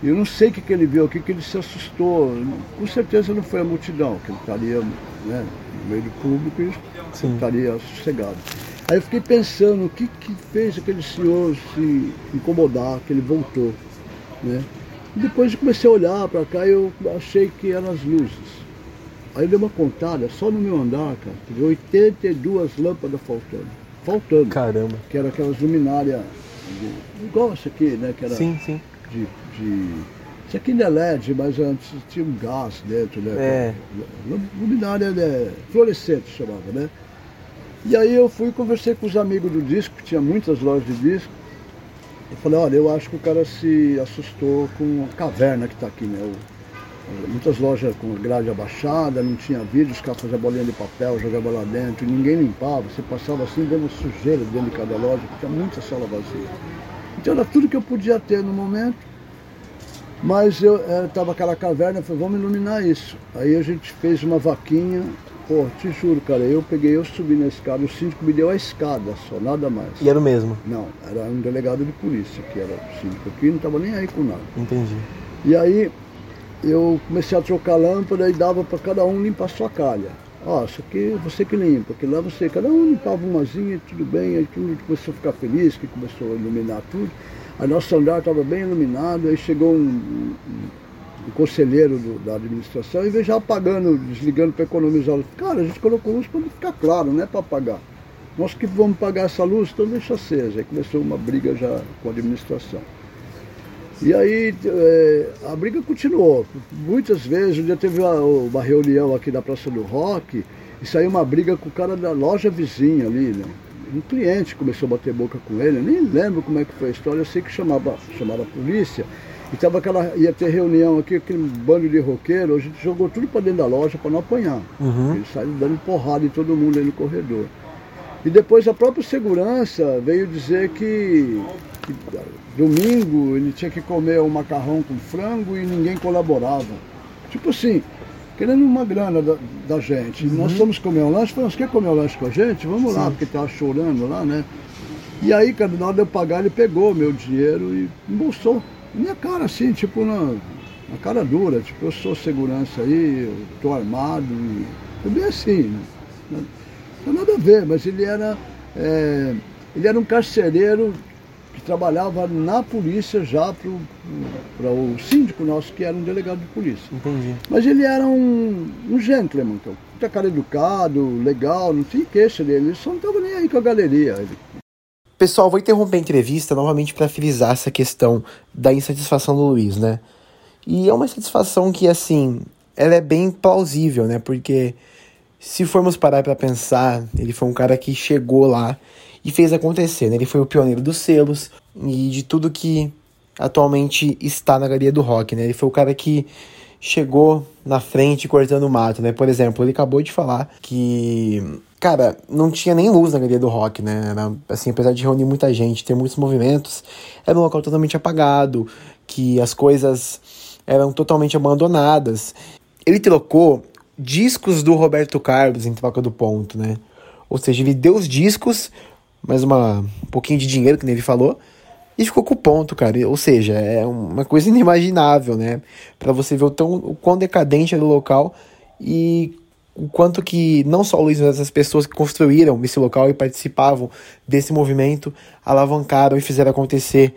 E eu não sei o que, que ele viu aqui, que ele se assustou. Com certeza não foi a multidão, que ele estaria né, no meio do público e Sim. estaria sossegado. Aí eu fiquei pensando, o que, que fez aquele senhor se incomodar, que ele voltou. Né? E depois eu comecei a olhar para cá e eu achei que eram as luzes. Aí eu dei uma contada, só no meu andar, cara, teve 82 lâmpadas faltando. Faltando. Caramba. Que era aquelas luminárias, de- igual essa aqui, né? Que era Sim, sim. de, de- Isso aqui não é LED, mas antes tinha um gás dentro, né? É. Lu- Luminária né, fluorescente chamava, né? E aí eu fui e conversei com os amigos do disco, que tinha muitas lojas de disco. Eu falei, olha, eu acho que o cara se assustou com a caverna que está aqui, né? O- muitas lojas com grade abaixada, não tinha vídeo, os caras faziam bolinha de papel, jogavam lá dentro, ninguém limpava, você passava assim, vendo sujeira dentro de cada loja, porque tinha muita sala vazia. Então era tudo que eu podia ter no momento. Mas eu estava aquela caverna, eu falei, vamos iluminar isso. Aí a gente fez uma vaquinha, pô, te juro, cara, eu peguei, eu subi na escada, o síndico me deu a escada só, nada mais. E era o mesmo. Não, era um delegado de polícia que era o síndico aqui, não estava nem aí com nada. Entendi. E aí eu comecei a trocar lâmpada e dava para cada um limpar sua calha. Ó, isso aqui você que limpa, aqui lá você, cada um limpava umazinha, tudo bem, aí mundo começou a ficar feliz, que começou a iluminar tudo. Aí nosso andar estava bem iluminado, aí chegou um, um- um conselheiro do- da administração e veio já apagando, desligando para economizar. Cara, a gente colocou luz para ficar claro, não é para apagar. Nós que vamos pagar essa luz, então deixa acesa. Aí começou uma briga já com a administração. E aí eh, a briga continuou. Muitas vezes, um dia teve uma, uma reunião aqui na Praça do Rock e saiu uma briga com o cara da loja vizinha ali, né? um cliente começou a bater boca com ele, nem lembro como é que foi a história, eu sei que chamava, chamava a polícia, e tava aquela, ia ter reunião aqui, aquele bando de roqueiro, a gente jogou tudo para dentro da loja para não apanhar. Uhum. Eles saíram dando porrada em todo mundo aí no corredor. E depois a própria segurança veio dizer que, que domingo ele tinha que comer um macarrão com frango e ninguém colaborava. Tipo assim, querendo uma grana da, da gente. Nós fomos comer um lanche, falamos, quer comer um lanche com a gente? Vamos lá, porque tava chorando lá, né? E aí, cara, na hora de eu pagar, ele pegou meu dinheiro e embolsou. Minha cara assim, tipo, na, na cara dura, tipo, eu sou segurança aí, eu tô armado e. Foi bem assim, né? Não tem nada a ver, mas ele era. é, ele era um carcereiro trabalhava na polícia já para o síndico nosso, que era um delegado de polícia. Entendi. Mas ele era um, um gentleman, então, muita cara educado, legal, não tinha queixa dele, ele só não estava nem aí com a galeria. Ele, Pessoal, vou interromper a entrevista novamente para frisar essa questão da insatisfação do Luiz, né? E é uma insatisfação que, assim, ela é bem plausível, né? Porque se formos parar para pensar, ele foi um cara que chegou lá e fez acontecer, né? Ele foi o pioneiro dos selos e de tudo que atualmente está na galeria do rock, né? Ele foi o cara que chegou na frente cortando o mato, né? Por exemplo, ele acabou de falar que, cara, não tinha nem luz na galeria do rock, né? Era, assim, apesar de reunir muita gente, ter muitos movimentos, era um local totalmente apagado, que as coisas eram totalmente abandonadas. Ele trocou discos do Roberto Carlos em troca do ponto, né? Ou seja, ele deu os discos, mais uma, um pouquinho de dinheiro, que nem ele falou, e ficou com o ponto, cara. Ou seja, é uma coisa inimaginável, né? Pra você ver o, tão, o quão decadente era o local e o quanto que não só o Luiz, mas as pessoas que construíram esse local e participavam desse movimento alavancaram e fizeram acontecer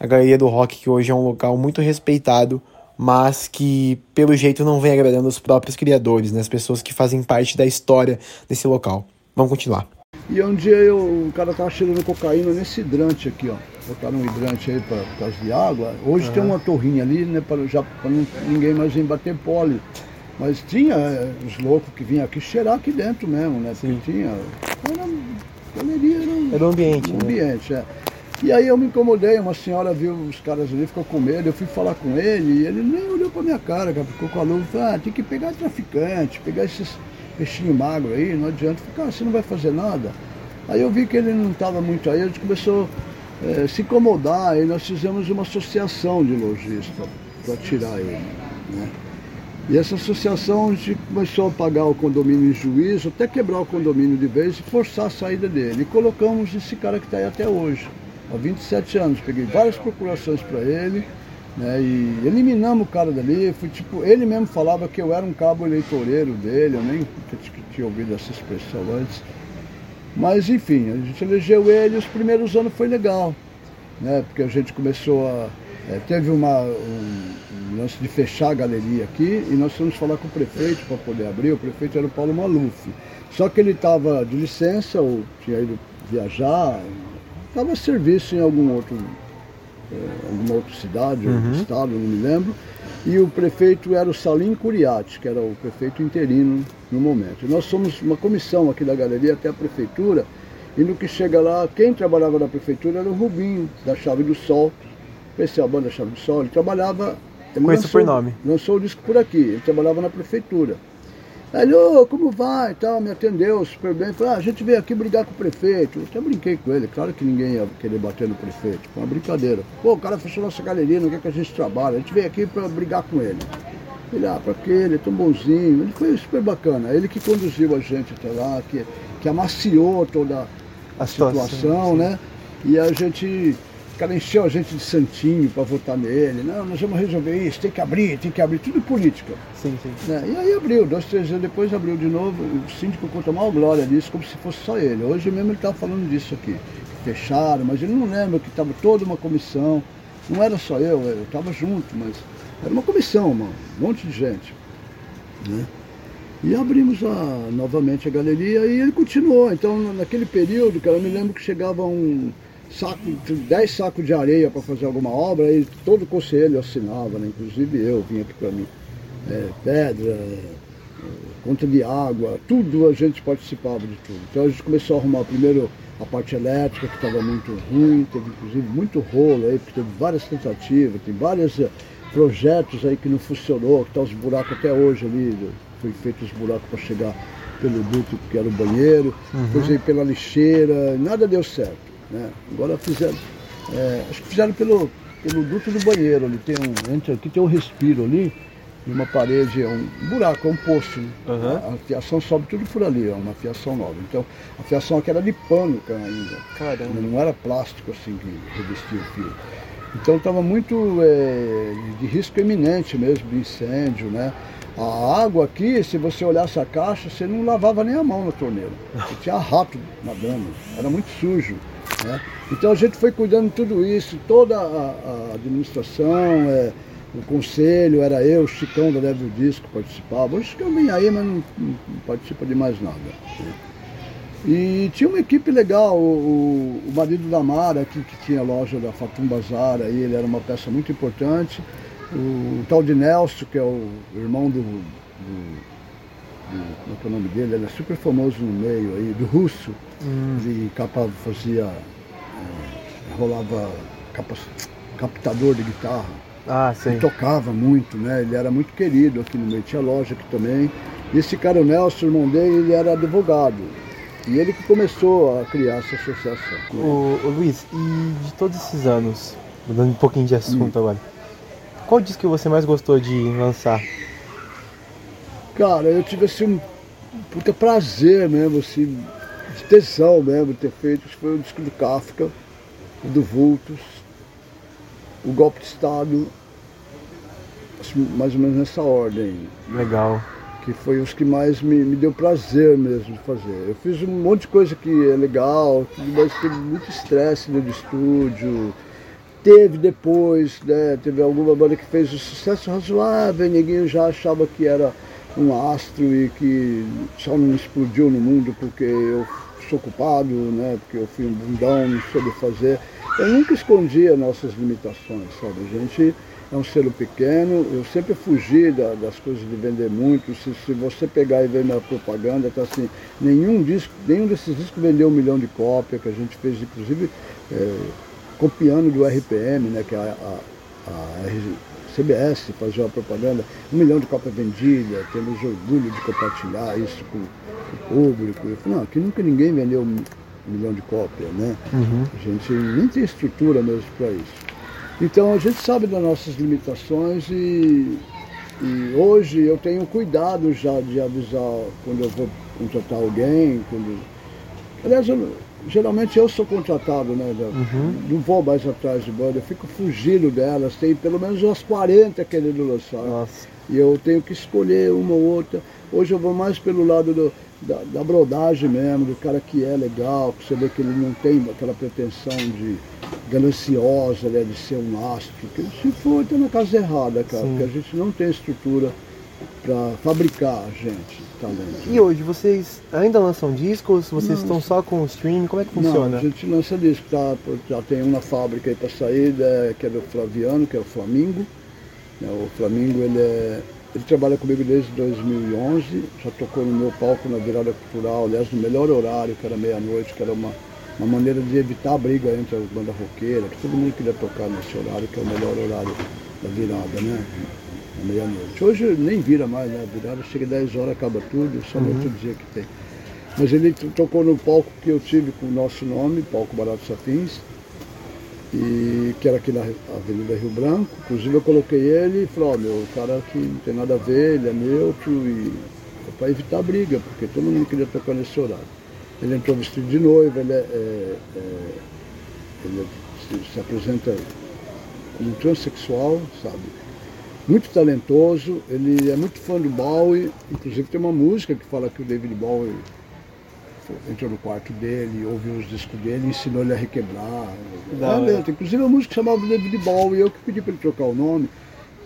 a Galeria do Rock, que hoje é um local muito respeitado, mas que pelo jeito não vem agradando os próprios criadores, né? As pessoas que fazem parte da história desse local. Vamos continuar. E um dia eu, o cara tava cheirando cocaína nesse hidrante aqui, ó. Botaram um hidrante aí por causa de água. Hoje tem uma torrinha ali, né, para já pra não, ninguém mais vir bater pole. Mas tinha eh, os loucos que vinham aqui cheirar aqui dentro mesmo, né? Sim. tinha. Era, galeria era um, Era o ambiente, um né? ambiente, é. E aí eu me incomodei, uma senhora viu os caras ali, ficou com medo, eu fui falar com ele e ele nem olhou pra minha cara, cara, ficou com a luva, falou, ah, tem que pegar traficante, pegar esses peixinhos magros aí, não adianta ficar, você não vai fazer nada. Aí eu vi que ele não estava muito aí, a gente começou a se incomodar e nós fizemos uma associação de lojistas para tirar ele. Né? E essa associação a gente começou a pagar o condomínio em juízo, até quebrar o condomínio de vez e forçar a saída dele. E colocamos esse cara que está aí até hoje, há 27 anos. Peguei várias procurações para ele né, e eliminamos o cara dali. Fui, tipo, ele mesmo falava que eu era um cabo eleitoreiro dele, eu nem tinha ouvido essa expressão antes. Mas enfim, a gente elegeu ele os primeiros anos foi legal, né? Porque a gente começou a. eh, teve uma, um, um lance de fechar a galeria aqui e nós fomos falar com o prefeito para poder abrir. O prefeito era o Paulo Maluf. Só que ele estava de licença, ou tinha ido viajar, estava a serviço em algum outro, alguma outra cidade, ou estado, não me lembro. E o prefeito era o Salim Curiati, que era o prefeito interino no momento. E nós somos uma comissão aqui da galeria até a prefeitura, e no que chega lá, quem trabalhava na prefeitura era o Rubinho, da Chave do Sol, a banda Chave do Sol, ele trabalhava... ele Conheço lançou- por nome. Lançou o disco por aqui, ele trabalhava na prefeitura. Ele, ô, como vai? e Tal, me atendeu super bem. Falei, ah, a gente veio aqui brigar com o prefeito. Eu até brinquei com ele, claro que ninguém ia querer bater no prefeito. Foi uma brincadeira. Pô, o cara fechou nossa galeria, não quer que a gente trabalhe. A gente veio aqui para brigar com ele. Ele, ah, pra quê? Ele é tão bonzinho. Ele foi super bacana. Ele que conduziu a gente até lá, que, que amaciou toda a A situação, situação, né? E a gente, o cara encheu a gente de santinho para votar nele. Não, nós vamos resolver isso, tem que abrir, tem que abrir. Tudo política. Sim, sim. né? E aí abriu, dois, três dias depois abriu de novo. O síndico conta a maior glória disso, como se fosse só ele. Hoje mesmo ele estava falando disso aqui. Fecharam, mas ele não lembra que estava toda uma comissão. Não era só eu, eu estava junto, mas era uma comissão, mano, um monte de gente. né? E abrimos a- novamente a galeria e ele continuou. Então, na- naquele período, cara, eu me lembro que chegava um saco, 10 sacos de areia para fazer alguma obra e todo conselho assinava, né? inclusive eu vinha aqui para mim. É, pedra, conta de água, tudo a gente participava de tudo. Então a gente começou a arrumar primeiro a parte elétrica, que estava muito ruim, teve inclusive muito rolo aí, porque teve várias tentativas, tem vários eh, projetos aí que não funcionou, que tá os buracos até hoje ali, foi feito os buracos para chegar pelo duto que era o banheiro, depois aí pela lixeira, nada deu certo. Né? Agora fizeram, é, acho que fizeram pelo, pelo duto do banheiro, ali tem um, entra aqui tem um respiro ali, e uma parede, é um buraco, é um poço. né? Aham. A, fiação sobe tudo por ali, é uma fiação nova. Então a fiação aqui era de pano ainda. Caramba. Não era plástico assim que revestia o fio. Então estava muito é, de risco iminente mesmo, de incêndio, né? A água aqui, se você olhasse a caixa, você não lavava nem a mão na torneira. Você tinha rato nadando, era muito sujo. Né? Então a gente foi cuidando de tudo isso, toda a, a administração, é, o conselho, era eu, o Chicão da Level Disco participava. O Chicão vem aí, mas não, não participa de mais nada. né? E tinha uma equipe legal, o, o- o marido da Mara, que, que tinha a loja da Fatum Bazar, aí, ele era uma peça muito importante. O tal de Nelson, que é o irmão do, do, do- como é é o nome dele? Ele é super famoso no meio aí, do Russo. Ele capa, fazia, eh, rolava capa- captador de guitarra. Ah, sim. Ele tocava muito, né? Ele era muito querido aqui no meio. Tinha loja aqui também. E esse cara, o Nelson, irmão dele, ele era advogado. E ele que começou a criar essa associação. Ô, ô, Luiz, e de todos esses anos, mudando um pouquinho de assunto agora, qual disco que você mais gostou de lançar? Cara, eu tive assim um puta prazer mesmo, assim, de tesão mesmo ter feito. Isso foi o disco do Kafka, o do Vultus, o Golpe de Estado, assim, mais ou menos nessa ordem. Legal. que foi os que mais me, me deu prazer mesmo de fazer. Eu fiz um monte de coisa que é legal, mas teve muito estresse dentro do estúdio. Teve depois, né, teve alguma banda que fez um sucesso razoável, ninguém já achava que era um astro e que só não explodiu no mundo porque eu sou culpado, né, porque eu fui um bundão, não soube fazer. Eu nunca escondi as nossas limitações, sabe? A gente é um selo pequeno, eu sempre fugi da- das coisas de vender muito. Se, se você pegar e ver minha propaganda, tá assim, nenhum disco, nenhum desses discos vendeu um milhão de cópias, que a gente fez inclusive é, copiando do RPM, né, que é a, a, a CBS fazia uma propaganda, um milhão de cópias vendidas, temos orgulho de compartilhar isso com, com o público. Eu falei, não, aqui nunca ninguém vendeu um, milhão de cópias, né? A gente nem tem estrutura mesmo para isso. Então a gente sabe das nossas limitações e, e hoje eu tenho cuidado já de avisar quando eu vou contratar alguém. Quando... Aliás, eu- geralmente eu sou contratado, né? da- Não vou mais atrás de banda, eu fico fugindo delas. Tem pelo menos umas 40 querendo lançar. Nossa. E eu tenho que escolher uma ou outra. Hoje eu vou mais pelo lado do- da, da brodagem mesmo, do cara que é legal, que você vê que ele não tem aquela pretensão de gananciosa, né, de ser um astro. Que se for, tá na casa errada, cara, Sim. porque a gente não tem estrutura para fabricar gente, talento. E hoje, vocês ainda lançam discos? Vocês estão só com o streaming? Como é que funciona? Não, a gente lança disco, tá? Já tem um na fábrica aí para sair, né, que é do Flaviano, que é o Flamingo. né, O Flamingo, ele, é, ele trabalha comigo desde 2011, já tocou no meu palco na virada cultural, aliás, no melhor horário, que era meia-noite, que era uma, uma maneira de evitar a briga entre as bandas roqueiras, que todo mundo queria tocar nesse horário, que é o melhor horário da virada, né? Meia-noite. Hoje nem vira mais, né? Virada chega 10 horas, acaba tudo, só no outro dia que tem. Mas ele tocou no palco que eu tive com o nosso nome, Palco Barato Safins, e que era aqui na Avenida Rio Branco. Inclusive eu coloquei ele e falei, ó, meu, o cara que não tem nada a ver, ele é neutro e para evitar a briga, porque todo mundo queria tocar nesse horário. Ele entrou vestido de noiva, ele, é, é, é, ele se, se apresenta como transexual, sabe? Muito talentoso, ele é muito fã do Bowie, inclusive tem uma música que fala que o David Bowie entrou no quarto dele, ouviu os discos dele, ensinou ele a requebrar. Da letra. Inclusive a música chamava David Bowie, eu que pedi para ele trocar o nome,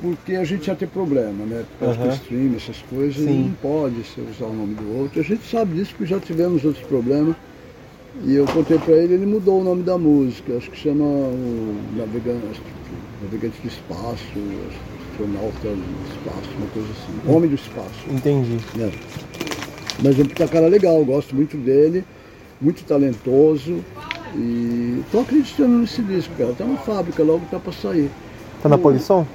porque a gente ia ter problema, né? Por causa do Aham. stream, essas coisas, Sim. não pode se usar o nome do outro. A gente sabe disso porque já tivemos outros problemas. E eu contei para ele, ele mudou o nome da música, acho que chama o Navegante, Navegante do Espaço, astronauta no espaço, uma coisa assim. Homem do espaço. Entendi. né? Mas ele tá cara legal, gosto muito dele, muito talentoso. E tô acreditando nesse disco, cara. Tem uma fábrica logo tá para sair. Tá na Polisson?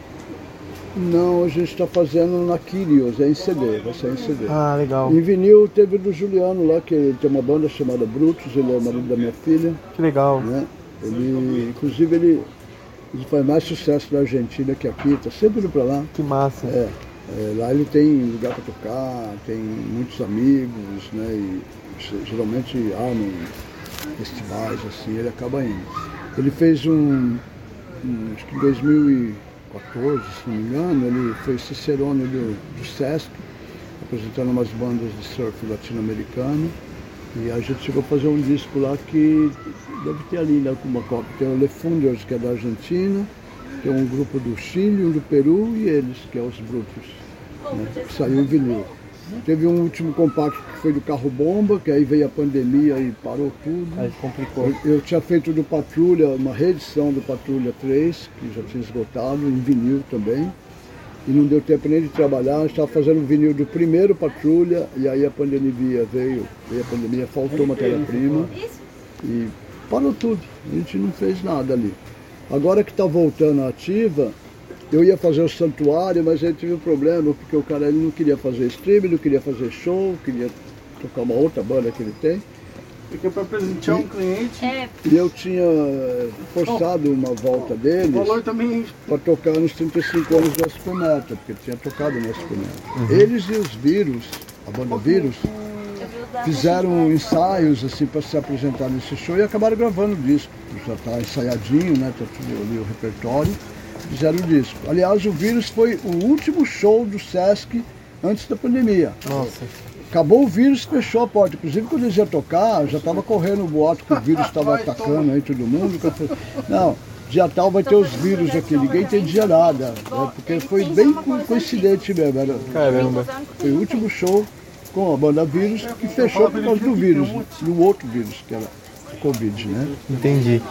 Não, a gente está fazendo na Kyrios, é em CD, vai ser em CD. Ah, legal. Em vinil teve do Juliano lá, que tem uma banda chamada Brutus, ele é o marido da minha filha, Que legal. né? Ele, inclusive ele, ele faz mais sucesso na Argentina que aqui, tá sempre indo pra lá. Que massa. É, é, lá ele tem lugar para tocar, tem muitos amigos, né? E ge- geralmente armam festivais, assim, ele acaba indo. Ele fez um, um, acho que em 2014, se não me engano, ele foi Cicerone do, do Sesc, apresentando umas bandas de surf latino-americano. E a gente chegou a fazer um disco lá que deve ter ali né, uma cópia. Tem o Le Funders, que é da Argentina, tem um grupo do Chile, um do Peru e eles, que é os Brutos, né, que saiu em vinil. Teve um último compacto que foi do Carro Bomba, que aí veio a pandemia e parou tudo. Aí complicou. Eu, eu tinha feito do Patrulha, uma reedição do Patrulha 3, que já tinha esgotado, em vinil também. E não deu tempo nem de trabalhar, estava fazendo o vinil do primeiro Patrulha, e aí a pandemia veio, veio a pandemia, faltou matéria-prima e parou tudo. A gente não fez nada ali. Agora que está voltando a ativa, eu ia fazer o santuário, mas aí tive um problema, porque o cara ele não queria fazer streaming, não queria fazer show, queria tocar uma outra banda que ele tem. Porque para presentear um cliente, É, E eu tinha forçado uma volta valor também para tocar nos 35 anos da Supermeta, porque tinha tocado na Supermeta. Eles e os Vírus, a banda Vírus, vi o da fizeram ensaios assim para se apresentar nesse show e acabaram gravando o disco. Já está ensaiadinho, né? Tá tudo ali o repertório. Fizeram o disco. Aliás, o Vírus foi o último show do Sesc antes da pandemia. Nossa. Acabou o vírus, fechou a porta. Inclusive, quando eles iam tocar, já estava correndo o boato que o vírus estava atacando aí todo mundo. Não, dia tal vai ter os vírus aqui, ninguém entendia nada. né? Porque foi bem co- coincidente mesmo. Era, Caramba. foi o último show com a banda Vírus que fechou por causa do vírus, do outro vírus, que era o Covid, né? Entendi.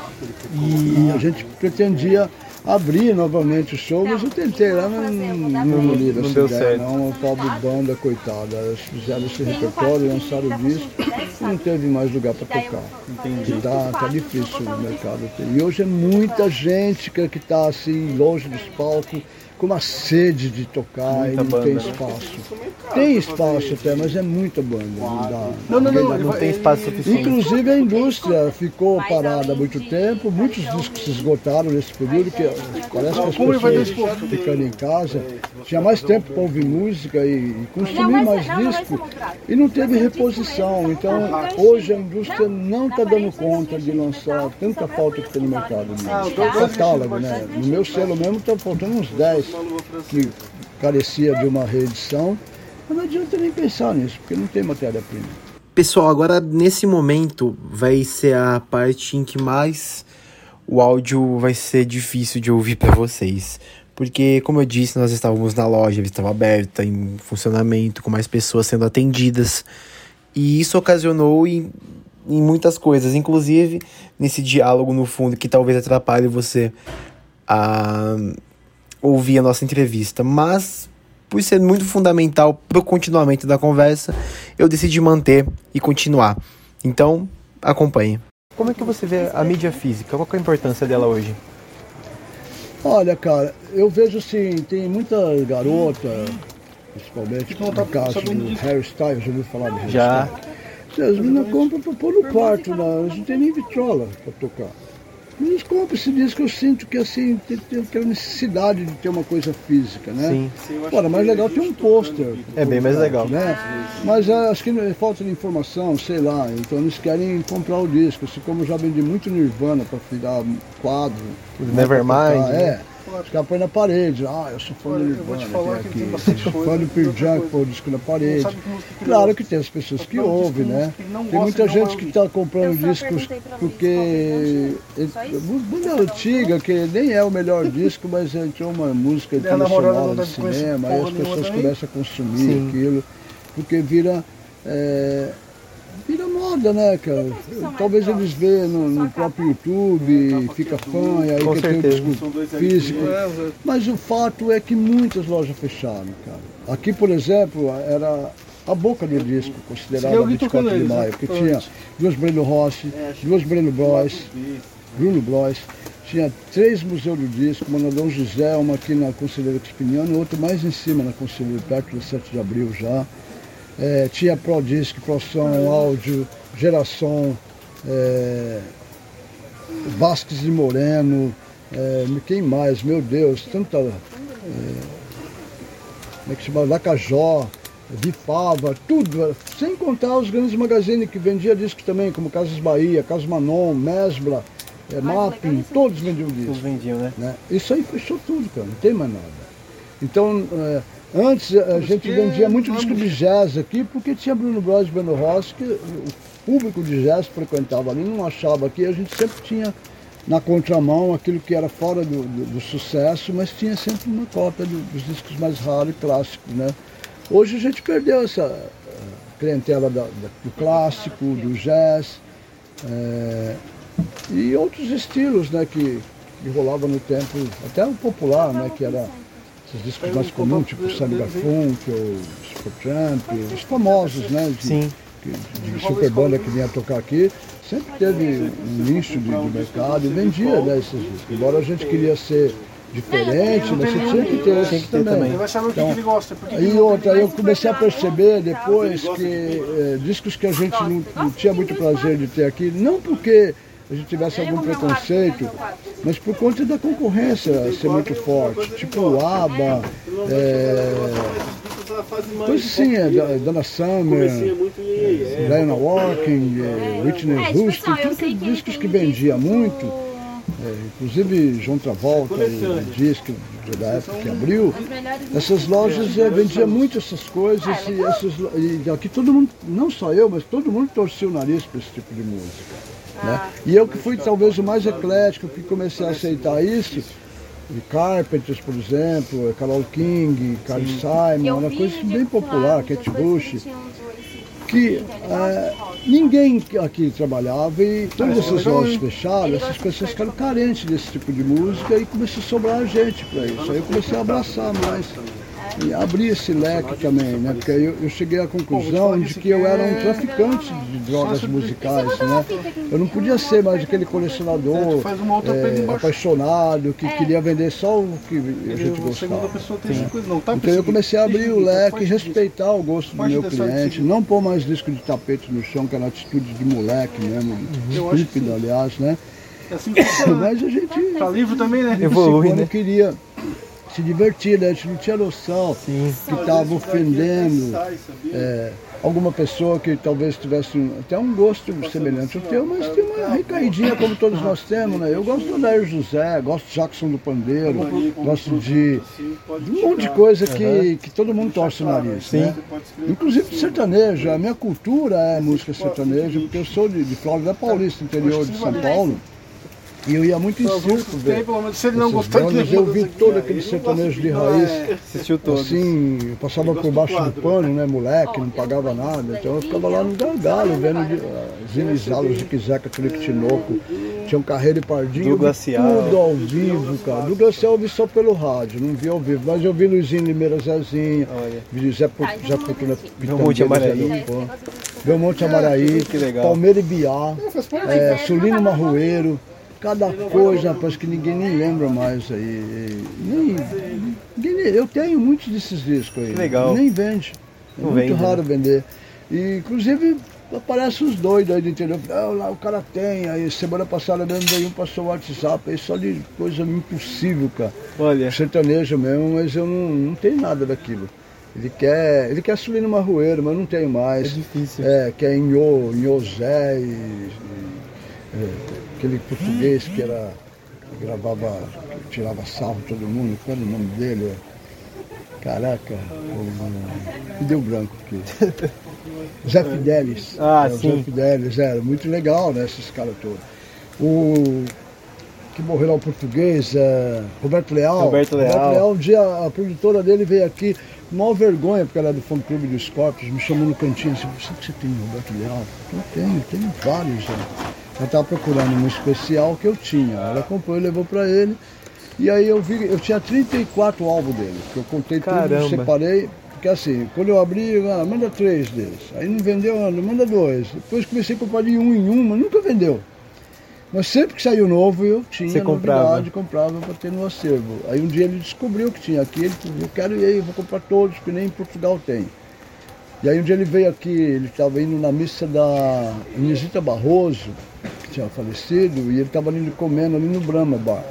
E a gente pretendia abrir novamente o show, mas eu tentei lá, mas não, não, não, essa Não deu ideia, certo. não. A pobre banda, coitada, eles fizeram esse repertório, lançaram o disco e não teve mais lugar para tocar. Entendi. Tá, tá difícil o mercado. E hoje é muita gente que está assim, longe dos palcos, com uma sede de tocar Muita e não banda, tem né? espaço. Tem espaço até, mas é muita banda. Não, dá, Não, não, não, dá Não tem espaço suficiente. Inclusive a indústria ficou parada há muito tempo, muitos discos se esgotaram nesse período, que parece que as Como ele vai pessoas ficando em casa tinha mais tempo para ouvir música e, e consumir mais disco e não teve reposição. Então hoje a indústria não está dando conta de lançar tanta falta que tem no mercado. No catálogo, né? No meu selo mesmo está faltando uns 10 que carecia de uma reedição. Mas não adianta nem pensar nisso, porque não tem matéria-prima. Pessoal, agora nesse momento vai ser a parte em que mais o áudio vai ser difícil de ouvir para vocês. Porque, como eu disse, nós estávamos na loja, ela estava aberta, em funcionamento, com mais pessoas sendo atendidas. E isso ocasionou em, em muitas coisas, inclusive nesse diálogo no fundo que talvez atrapalhe você a ouvir a nossa entrevista. Mas, por ser muito fundamental para o continuamento da conversa, eu decidi manter e continuar. Então, acompanhe. Como é que você vê a mídia física? Qual é a importância dela hoje? Olha, cara, eu vejo assim, tem muita garota, principalmente no caso do Harry Styles, já ouviu falar do Harry Já. Styles? As meninas compram pra pôr no quarto, não, eles não tem nem vitrola pra tocar. Eles compram esse disco, eu sinto que assim, tem, tem aquela necessidade de ter uma coisa física, né? Sim. Agora, mais legal ter um pôster. É bem mais legal. Né? Mas ah, acho que é falta de informação, sei lá. Então eles querem comprar o disco. Assim como eu já vendi muito Nirvana para virar quadro. O né, Nevermind, né? É. Os caras põem na parede. Ah, eu sou fã Olha, do eu vou Nirvana. te falar tem que tem aqui. bastante sou coisa fã do que Pearl Jam, põe o disco na parede. sabe que Claro que tem as pessoas que ouvem, né? Tem muita gente que está comprando discos porque. Só isso? Banda antiga, que nem é o melhor disco, mas entrou uma música namorada internacional de cinema, aí as pessoas começam a consumir aquilo, porque vira. é, vira moda. né, cara? Talvez eles vejam no, no próprio YouTube, fica fã, e aí Com que tem o certeza. disco físico. Mas o fato é que muitas lojas fecharam, cara. Aqui, por exemplo, era a boca do disco, considerada vi 24 tocando de maio, né? porque tinha duas Breno Rossi, duas Breno Blois, Bruno Blois, tinha três museus do disco, uma na Dom José, uma aqui na Conselheiro Crispiniano e outra mais em cima na Conselheiro, perto do 7 de abril já. É, tinha Pro Disc, Pro Som, áudio, geração, é, Vasques e Moreno, é, quem mais? Meu Deus, tanta. é, como é que chama? Lacajó, Vipava, tudo, sem contar os grandes magazines que vendiam discos também, como Casas Bahia, Casas Manon, Mesbla, é, Mapping, todos vendiam Todos discos. vendiam, né? Né? Isso aí fechou tudo, cara, não tem mais nada. Então, é, antes a gente que vendia muito vamos- disco de jazz aqui, porque tinha Bruno Bros e Bruno Rossi, que o público de jazz frequentava ali, não achava aqui, a gente sempre tinha na contramão aquilo que era fora do, do- do sucesso, mas tinha sempre uma cópia do- dos discos mais raros e clássicos, né? Hoje a gente perdeu essa eh, clientela da- da- do clássico, do jazz, eh, e outros estilos, né, que, que rolavam no tempo, até o popular, né, que era esses discos mais comuns, tipo Sammy Garfunkel, ou Supertramp, os famosos, né, de, Sim. que- de super banda que vinha tocar aqui, sempre teve um nicho de, de mercado e vendia né, esses discos. Embora a gente queria ser diferente, mas você tinha que ter esses também. também. Ele vai saber o que, Então, Aí outra, eu comecei a perceber depois que eh, discos que a gente não, não tinha muito prazer de ter aqui, não porque a gente tivesse algum preconceito, mas por conta da concorrência ser muito forte, tipo o ABBA, é, coisa assim, é, da- Donna Summer, Diana Walking, Whitney É, tipo Houston, tudo discos que vendia muito, é, inclusive João Travolta e disco da época que abriu, essas lojas eh, vendiam muito essas coisas e, essas, e aqui todo mundo, não só eu, mas todo mundo torcia o nariz para esse tipo de música. Né? E eu que fui talvez o mais eclético, que comecei a aceitar isso, de Carpenters, por exemplo, Carol King, Carl Simon, uma coisa bem popular, Kate Bush, que eh, ninguém aqui trabalhava e todas essas lojas fechadas, essas pessoas ficaram carentes desse tipo de música e começou a sobrar gente para isso. Aí eu comecei a abraçar mais e abrir esse leque também, né? Porque aí eu, eu cheguei à conclusão de que eu era um traficante de drogas musicais, né? Eu não podia ser mais aquele colecionador pega embaixo. apaixonado que queria vender só o que a gente gostava. tá Então eu comecei a abrir o leque, respeitar o gosto do meu cliente, não pôr mais disco de tapete no chão, que era atitude de moleque mesmo, que estúpido, aliás, né? É assim? Mas a gente, Tá livre também, né? Evolui, né? queria se divertir, né? A gente não tinha noção Sim. que estava ofendendo é, alguma pessoa que talvez tivesse um- até um gosto semelhante ao teu, mas tem uma recaidinha como todos nós temos, né? Eu gosto do Adair José, gosto de Jackson do Pandeiro, gosto de, de um monte de coisa que, que todo mundo torce o nariz, né? Inclusive de sertanejo, a minha cultura é música sertaneja, porque eu sou de, de Flórida Paulista, interior de São Paulo, e eu ia muito em circo menos, se ele não gostar de eu vi todo aquele sertanejo de raiz. Assistiu todos. Assim, eu passava por baixo do pano, né, moleque, não pagava nada. Então eu ficava lá no gargalo, vendo de Kizeca, Felipe Tinoco, tinha um Carreiro e Pardinho, tudo ao vivo, cara. Do Glacial eu vi só pelo rádio, não vi ao vivo, mas eu vi Luizinho Limeira Zezinha, vi Zé, Fortuna Belmonte Pitangueira, Belmonte Amaraí, Que legal. Palmeira e Biá, é, Sulino Marroeiro, cada coisa, rapaz, que ninguém nem lembra mais aí. Nem, ninguém eu tenho muitos desses discos aí. Que legal. Nem vende. É Não muito vende, né? raro vender. E, inclusive, aparecem os doidos aí do interior. Ah, lá o cara tem. Aí semana passada mesmo veio um passou o WhatsApp aí só de coisa impossível, cara. Olha, Sertanejo mesmo, mas eu não, não tenho nada daquilo. Ele quer, ele quer subir no Marroeiro, mas não tenho é mais. difícil. É, que é Inho, Inhozé e, e é, aquele português que era gravava, tirava sarro todo mundo, qual era o nome dele? Caraca, o- me deu branco aqui. Zé Fidelis. Ah, É, o sim. Zé Fidelis, era muito legal, né, esses caras todos. O que morreu lá o português, é, Roberto Leal. Roberto Leal. um dia a produtora dele veio aqui maior vergonha, porque ela é do fã clube dos Scorpions, me chamou no cantinho assim, você que você tem Roberto Leal? Eu tenho, tenho vários já. Ela estava procurando um especial que eu tinha. Ela comprou e levou para ele. E aí eu vi, eu tinha 34 álbuns dele, que eu contei Caramba. tudo, separei. Porque assim, quando eu abri, ah, manda três deles. Aí não vendeu, ah, manda dois. Depois comecei a comprar de um em um, mas nunca vendeu. Mas sempre que saiu novo, eu tinha Você comprava? novidade, comprava para ter no acervo. Aí um dia ele descobriu que tinha aqui, ele falou, eu quero ir aí, eu vou comprar todos, que nem em Portugal tem. E aí um dia ele veio aqui, ele estava indo na missa da Inesita Barroso, que tinha falecido, e ele estava ali comendo ali no Brahma Bar.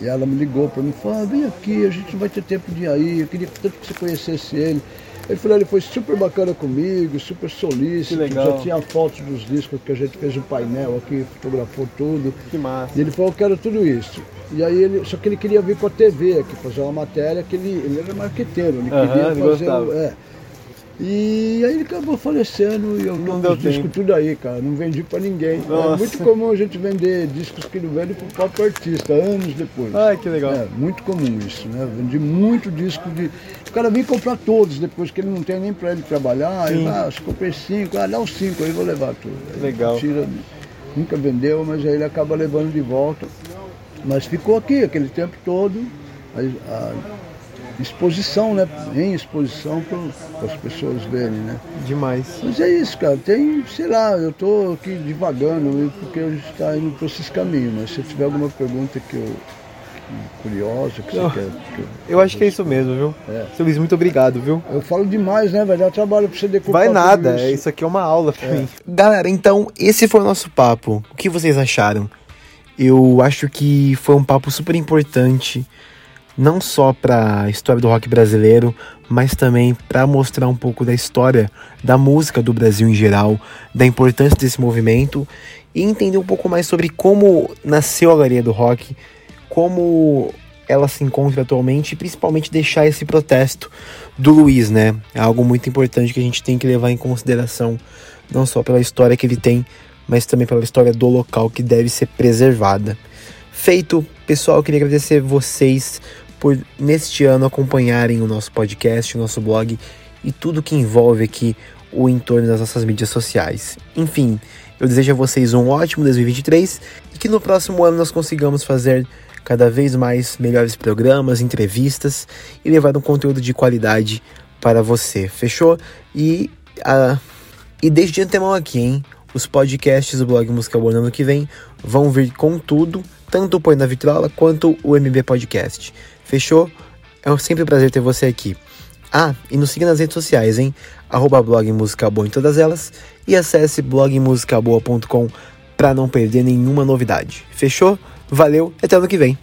E ela me ligou para mim e falou, ah, vem aqui, a gente não vai ter tempo de ir aí, eu queria tanto que você conhecesse ele. Ele falou, ele foi super bacana comigo, super solícito, Que legal. já tinha fotos dos discos que a gente fez o painel aqui, fotografou tudo. Que massa. E ele falou, eu quero tudo isso. E aí ele, só que ele queria vir com a TV aqui, fazer uma matéria que ele, ele era marqueteiro, ele Aham, queria ele fazer. gostava. É. E aí ele acabou falecendo e eu Não deu tempo. tudo aí, cara. Não vendi pra ninguém. Nossa. É muito comum a gente vender discos que não vende pro próprio artista, anos depois. Ai, que legal. É, muito comum isso, né? Vendi muito disco de. O cara vem comprar todos depois que ele não tem nem pra ele trabalhar. Aí, Sim. ah, se comprei cinco, ah, dá os cinco aí, vou levar tudo. Aí Legal. Tira, nunca vendeu, mas aí ele acaba levando de volta. Mas ficou aqui aquele tempo todo. A exposição, né? Em exposição para as pessoas verem, né? Demais. Mas é isso, cara. Tem, sei lá, eu tô aqui divagando porque a gente está indo por esses caminhos. Mas se tiver alguma pergunta que eu curiosa que Não. você quer. que eu- Eu acho que é isso mesmo, viu? É. Seu Luiz, muito obrigado, viu? Eu falo demais, né? Vai dar trabalho para você decupar Vai nada, isso. é, isso aqui é uma aula pra mim. Galera, então esse foi o nosso papo. O que vocês acharam? Eu acho que foi um papo super importante, não só para a história do rock brasileiro, mas também para mostrar um pouco da história da música do Brasil em geral, da importância desse movimento e entender um pouco mais sobre como nasceu a Galeria do Rock, como ela se encontra atualmente e principalmente deixar esse protesto do Luiz, né? É algo muito importante que a gente tem que levar em consideração, não só pela história que ele tem, mas também pela história do local que deve ser preservada. Feito, pessoal, queria agradecer vocês por neste ano acompanharem o nosso podcast, o nosso blog e tudo que envolve aqui o entorno das nossas mídias sociais. Enfim, eu desejo a vocês um ótimo 2023 e que no próximo ano nós consigamos fazer cada vez mais melhores programas, entrevistas e levar um conteúdo de qualidade para você. Fechou? E a e desde de antemão aqui, hein? Os podcasts do blog Música Boa no ano que vem vão vir com tudo, tanto o Põe na Vitrola quanto o MB Podcast. Fechou? É sempre um prazer ter você aqui. Ah, e nos siga nas redes sociais, hein? Arroba blog Música Boa em todas elas e acesse blogmusicaboa.com para não perder nenhuma novidade. Fechou? Valeu, até ano que vem.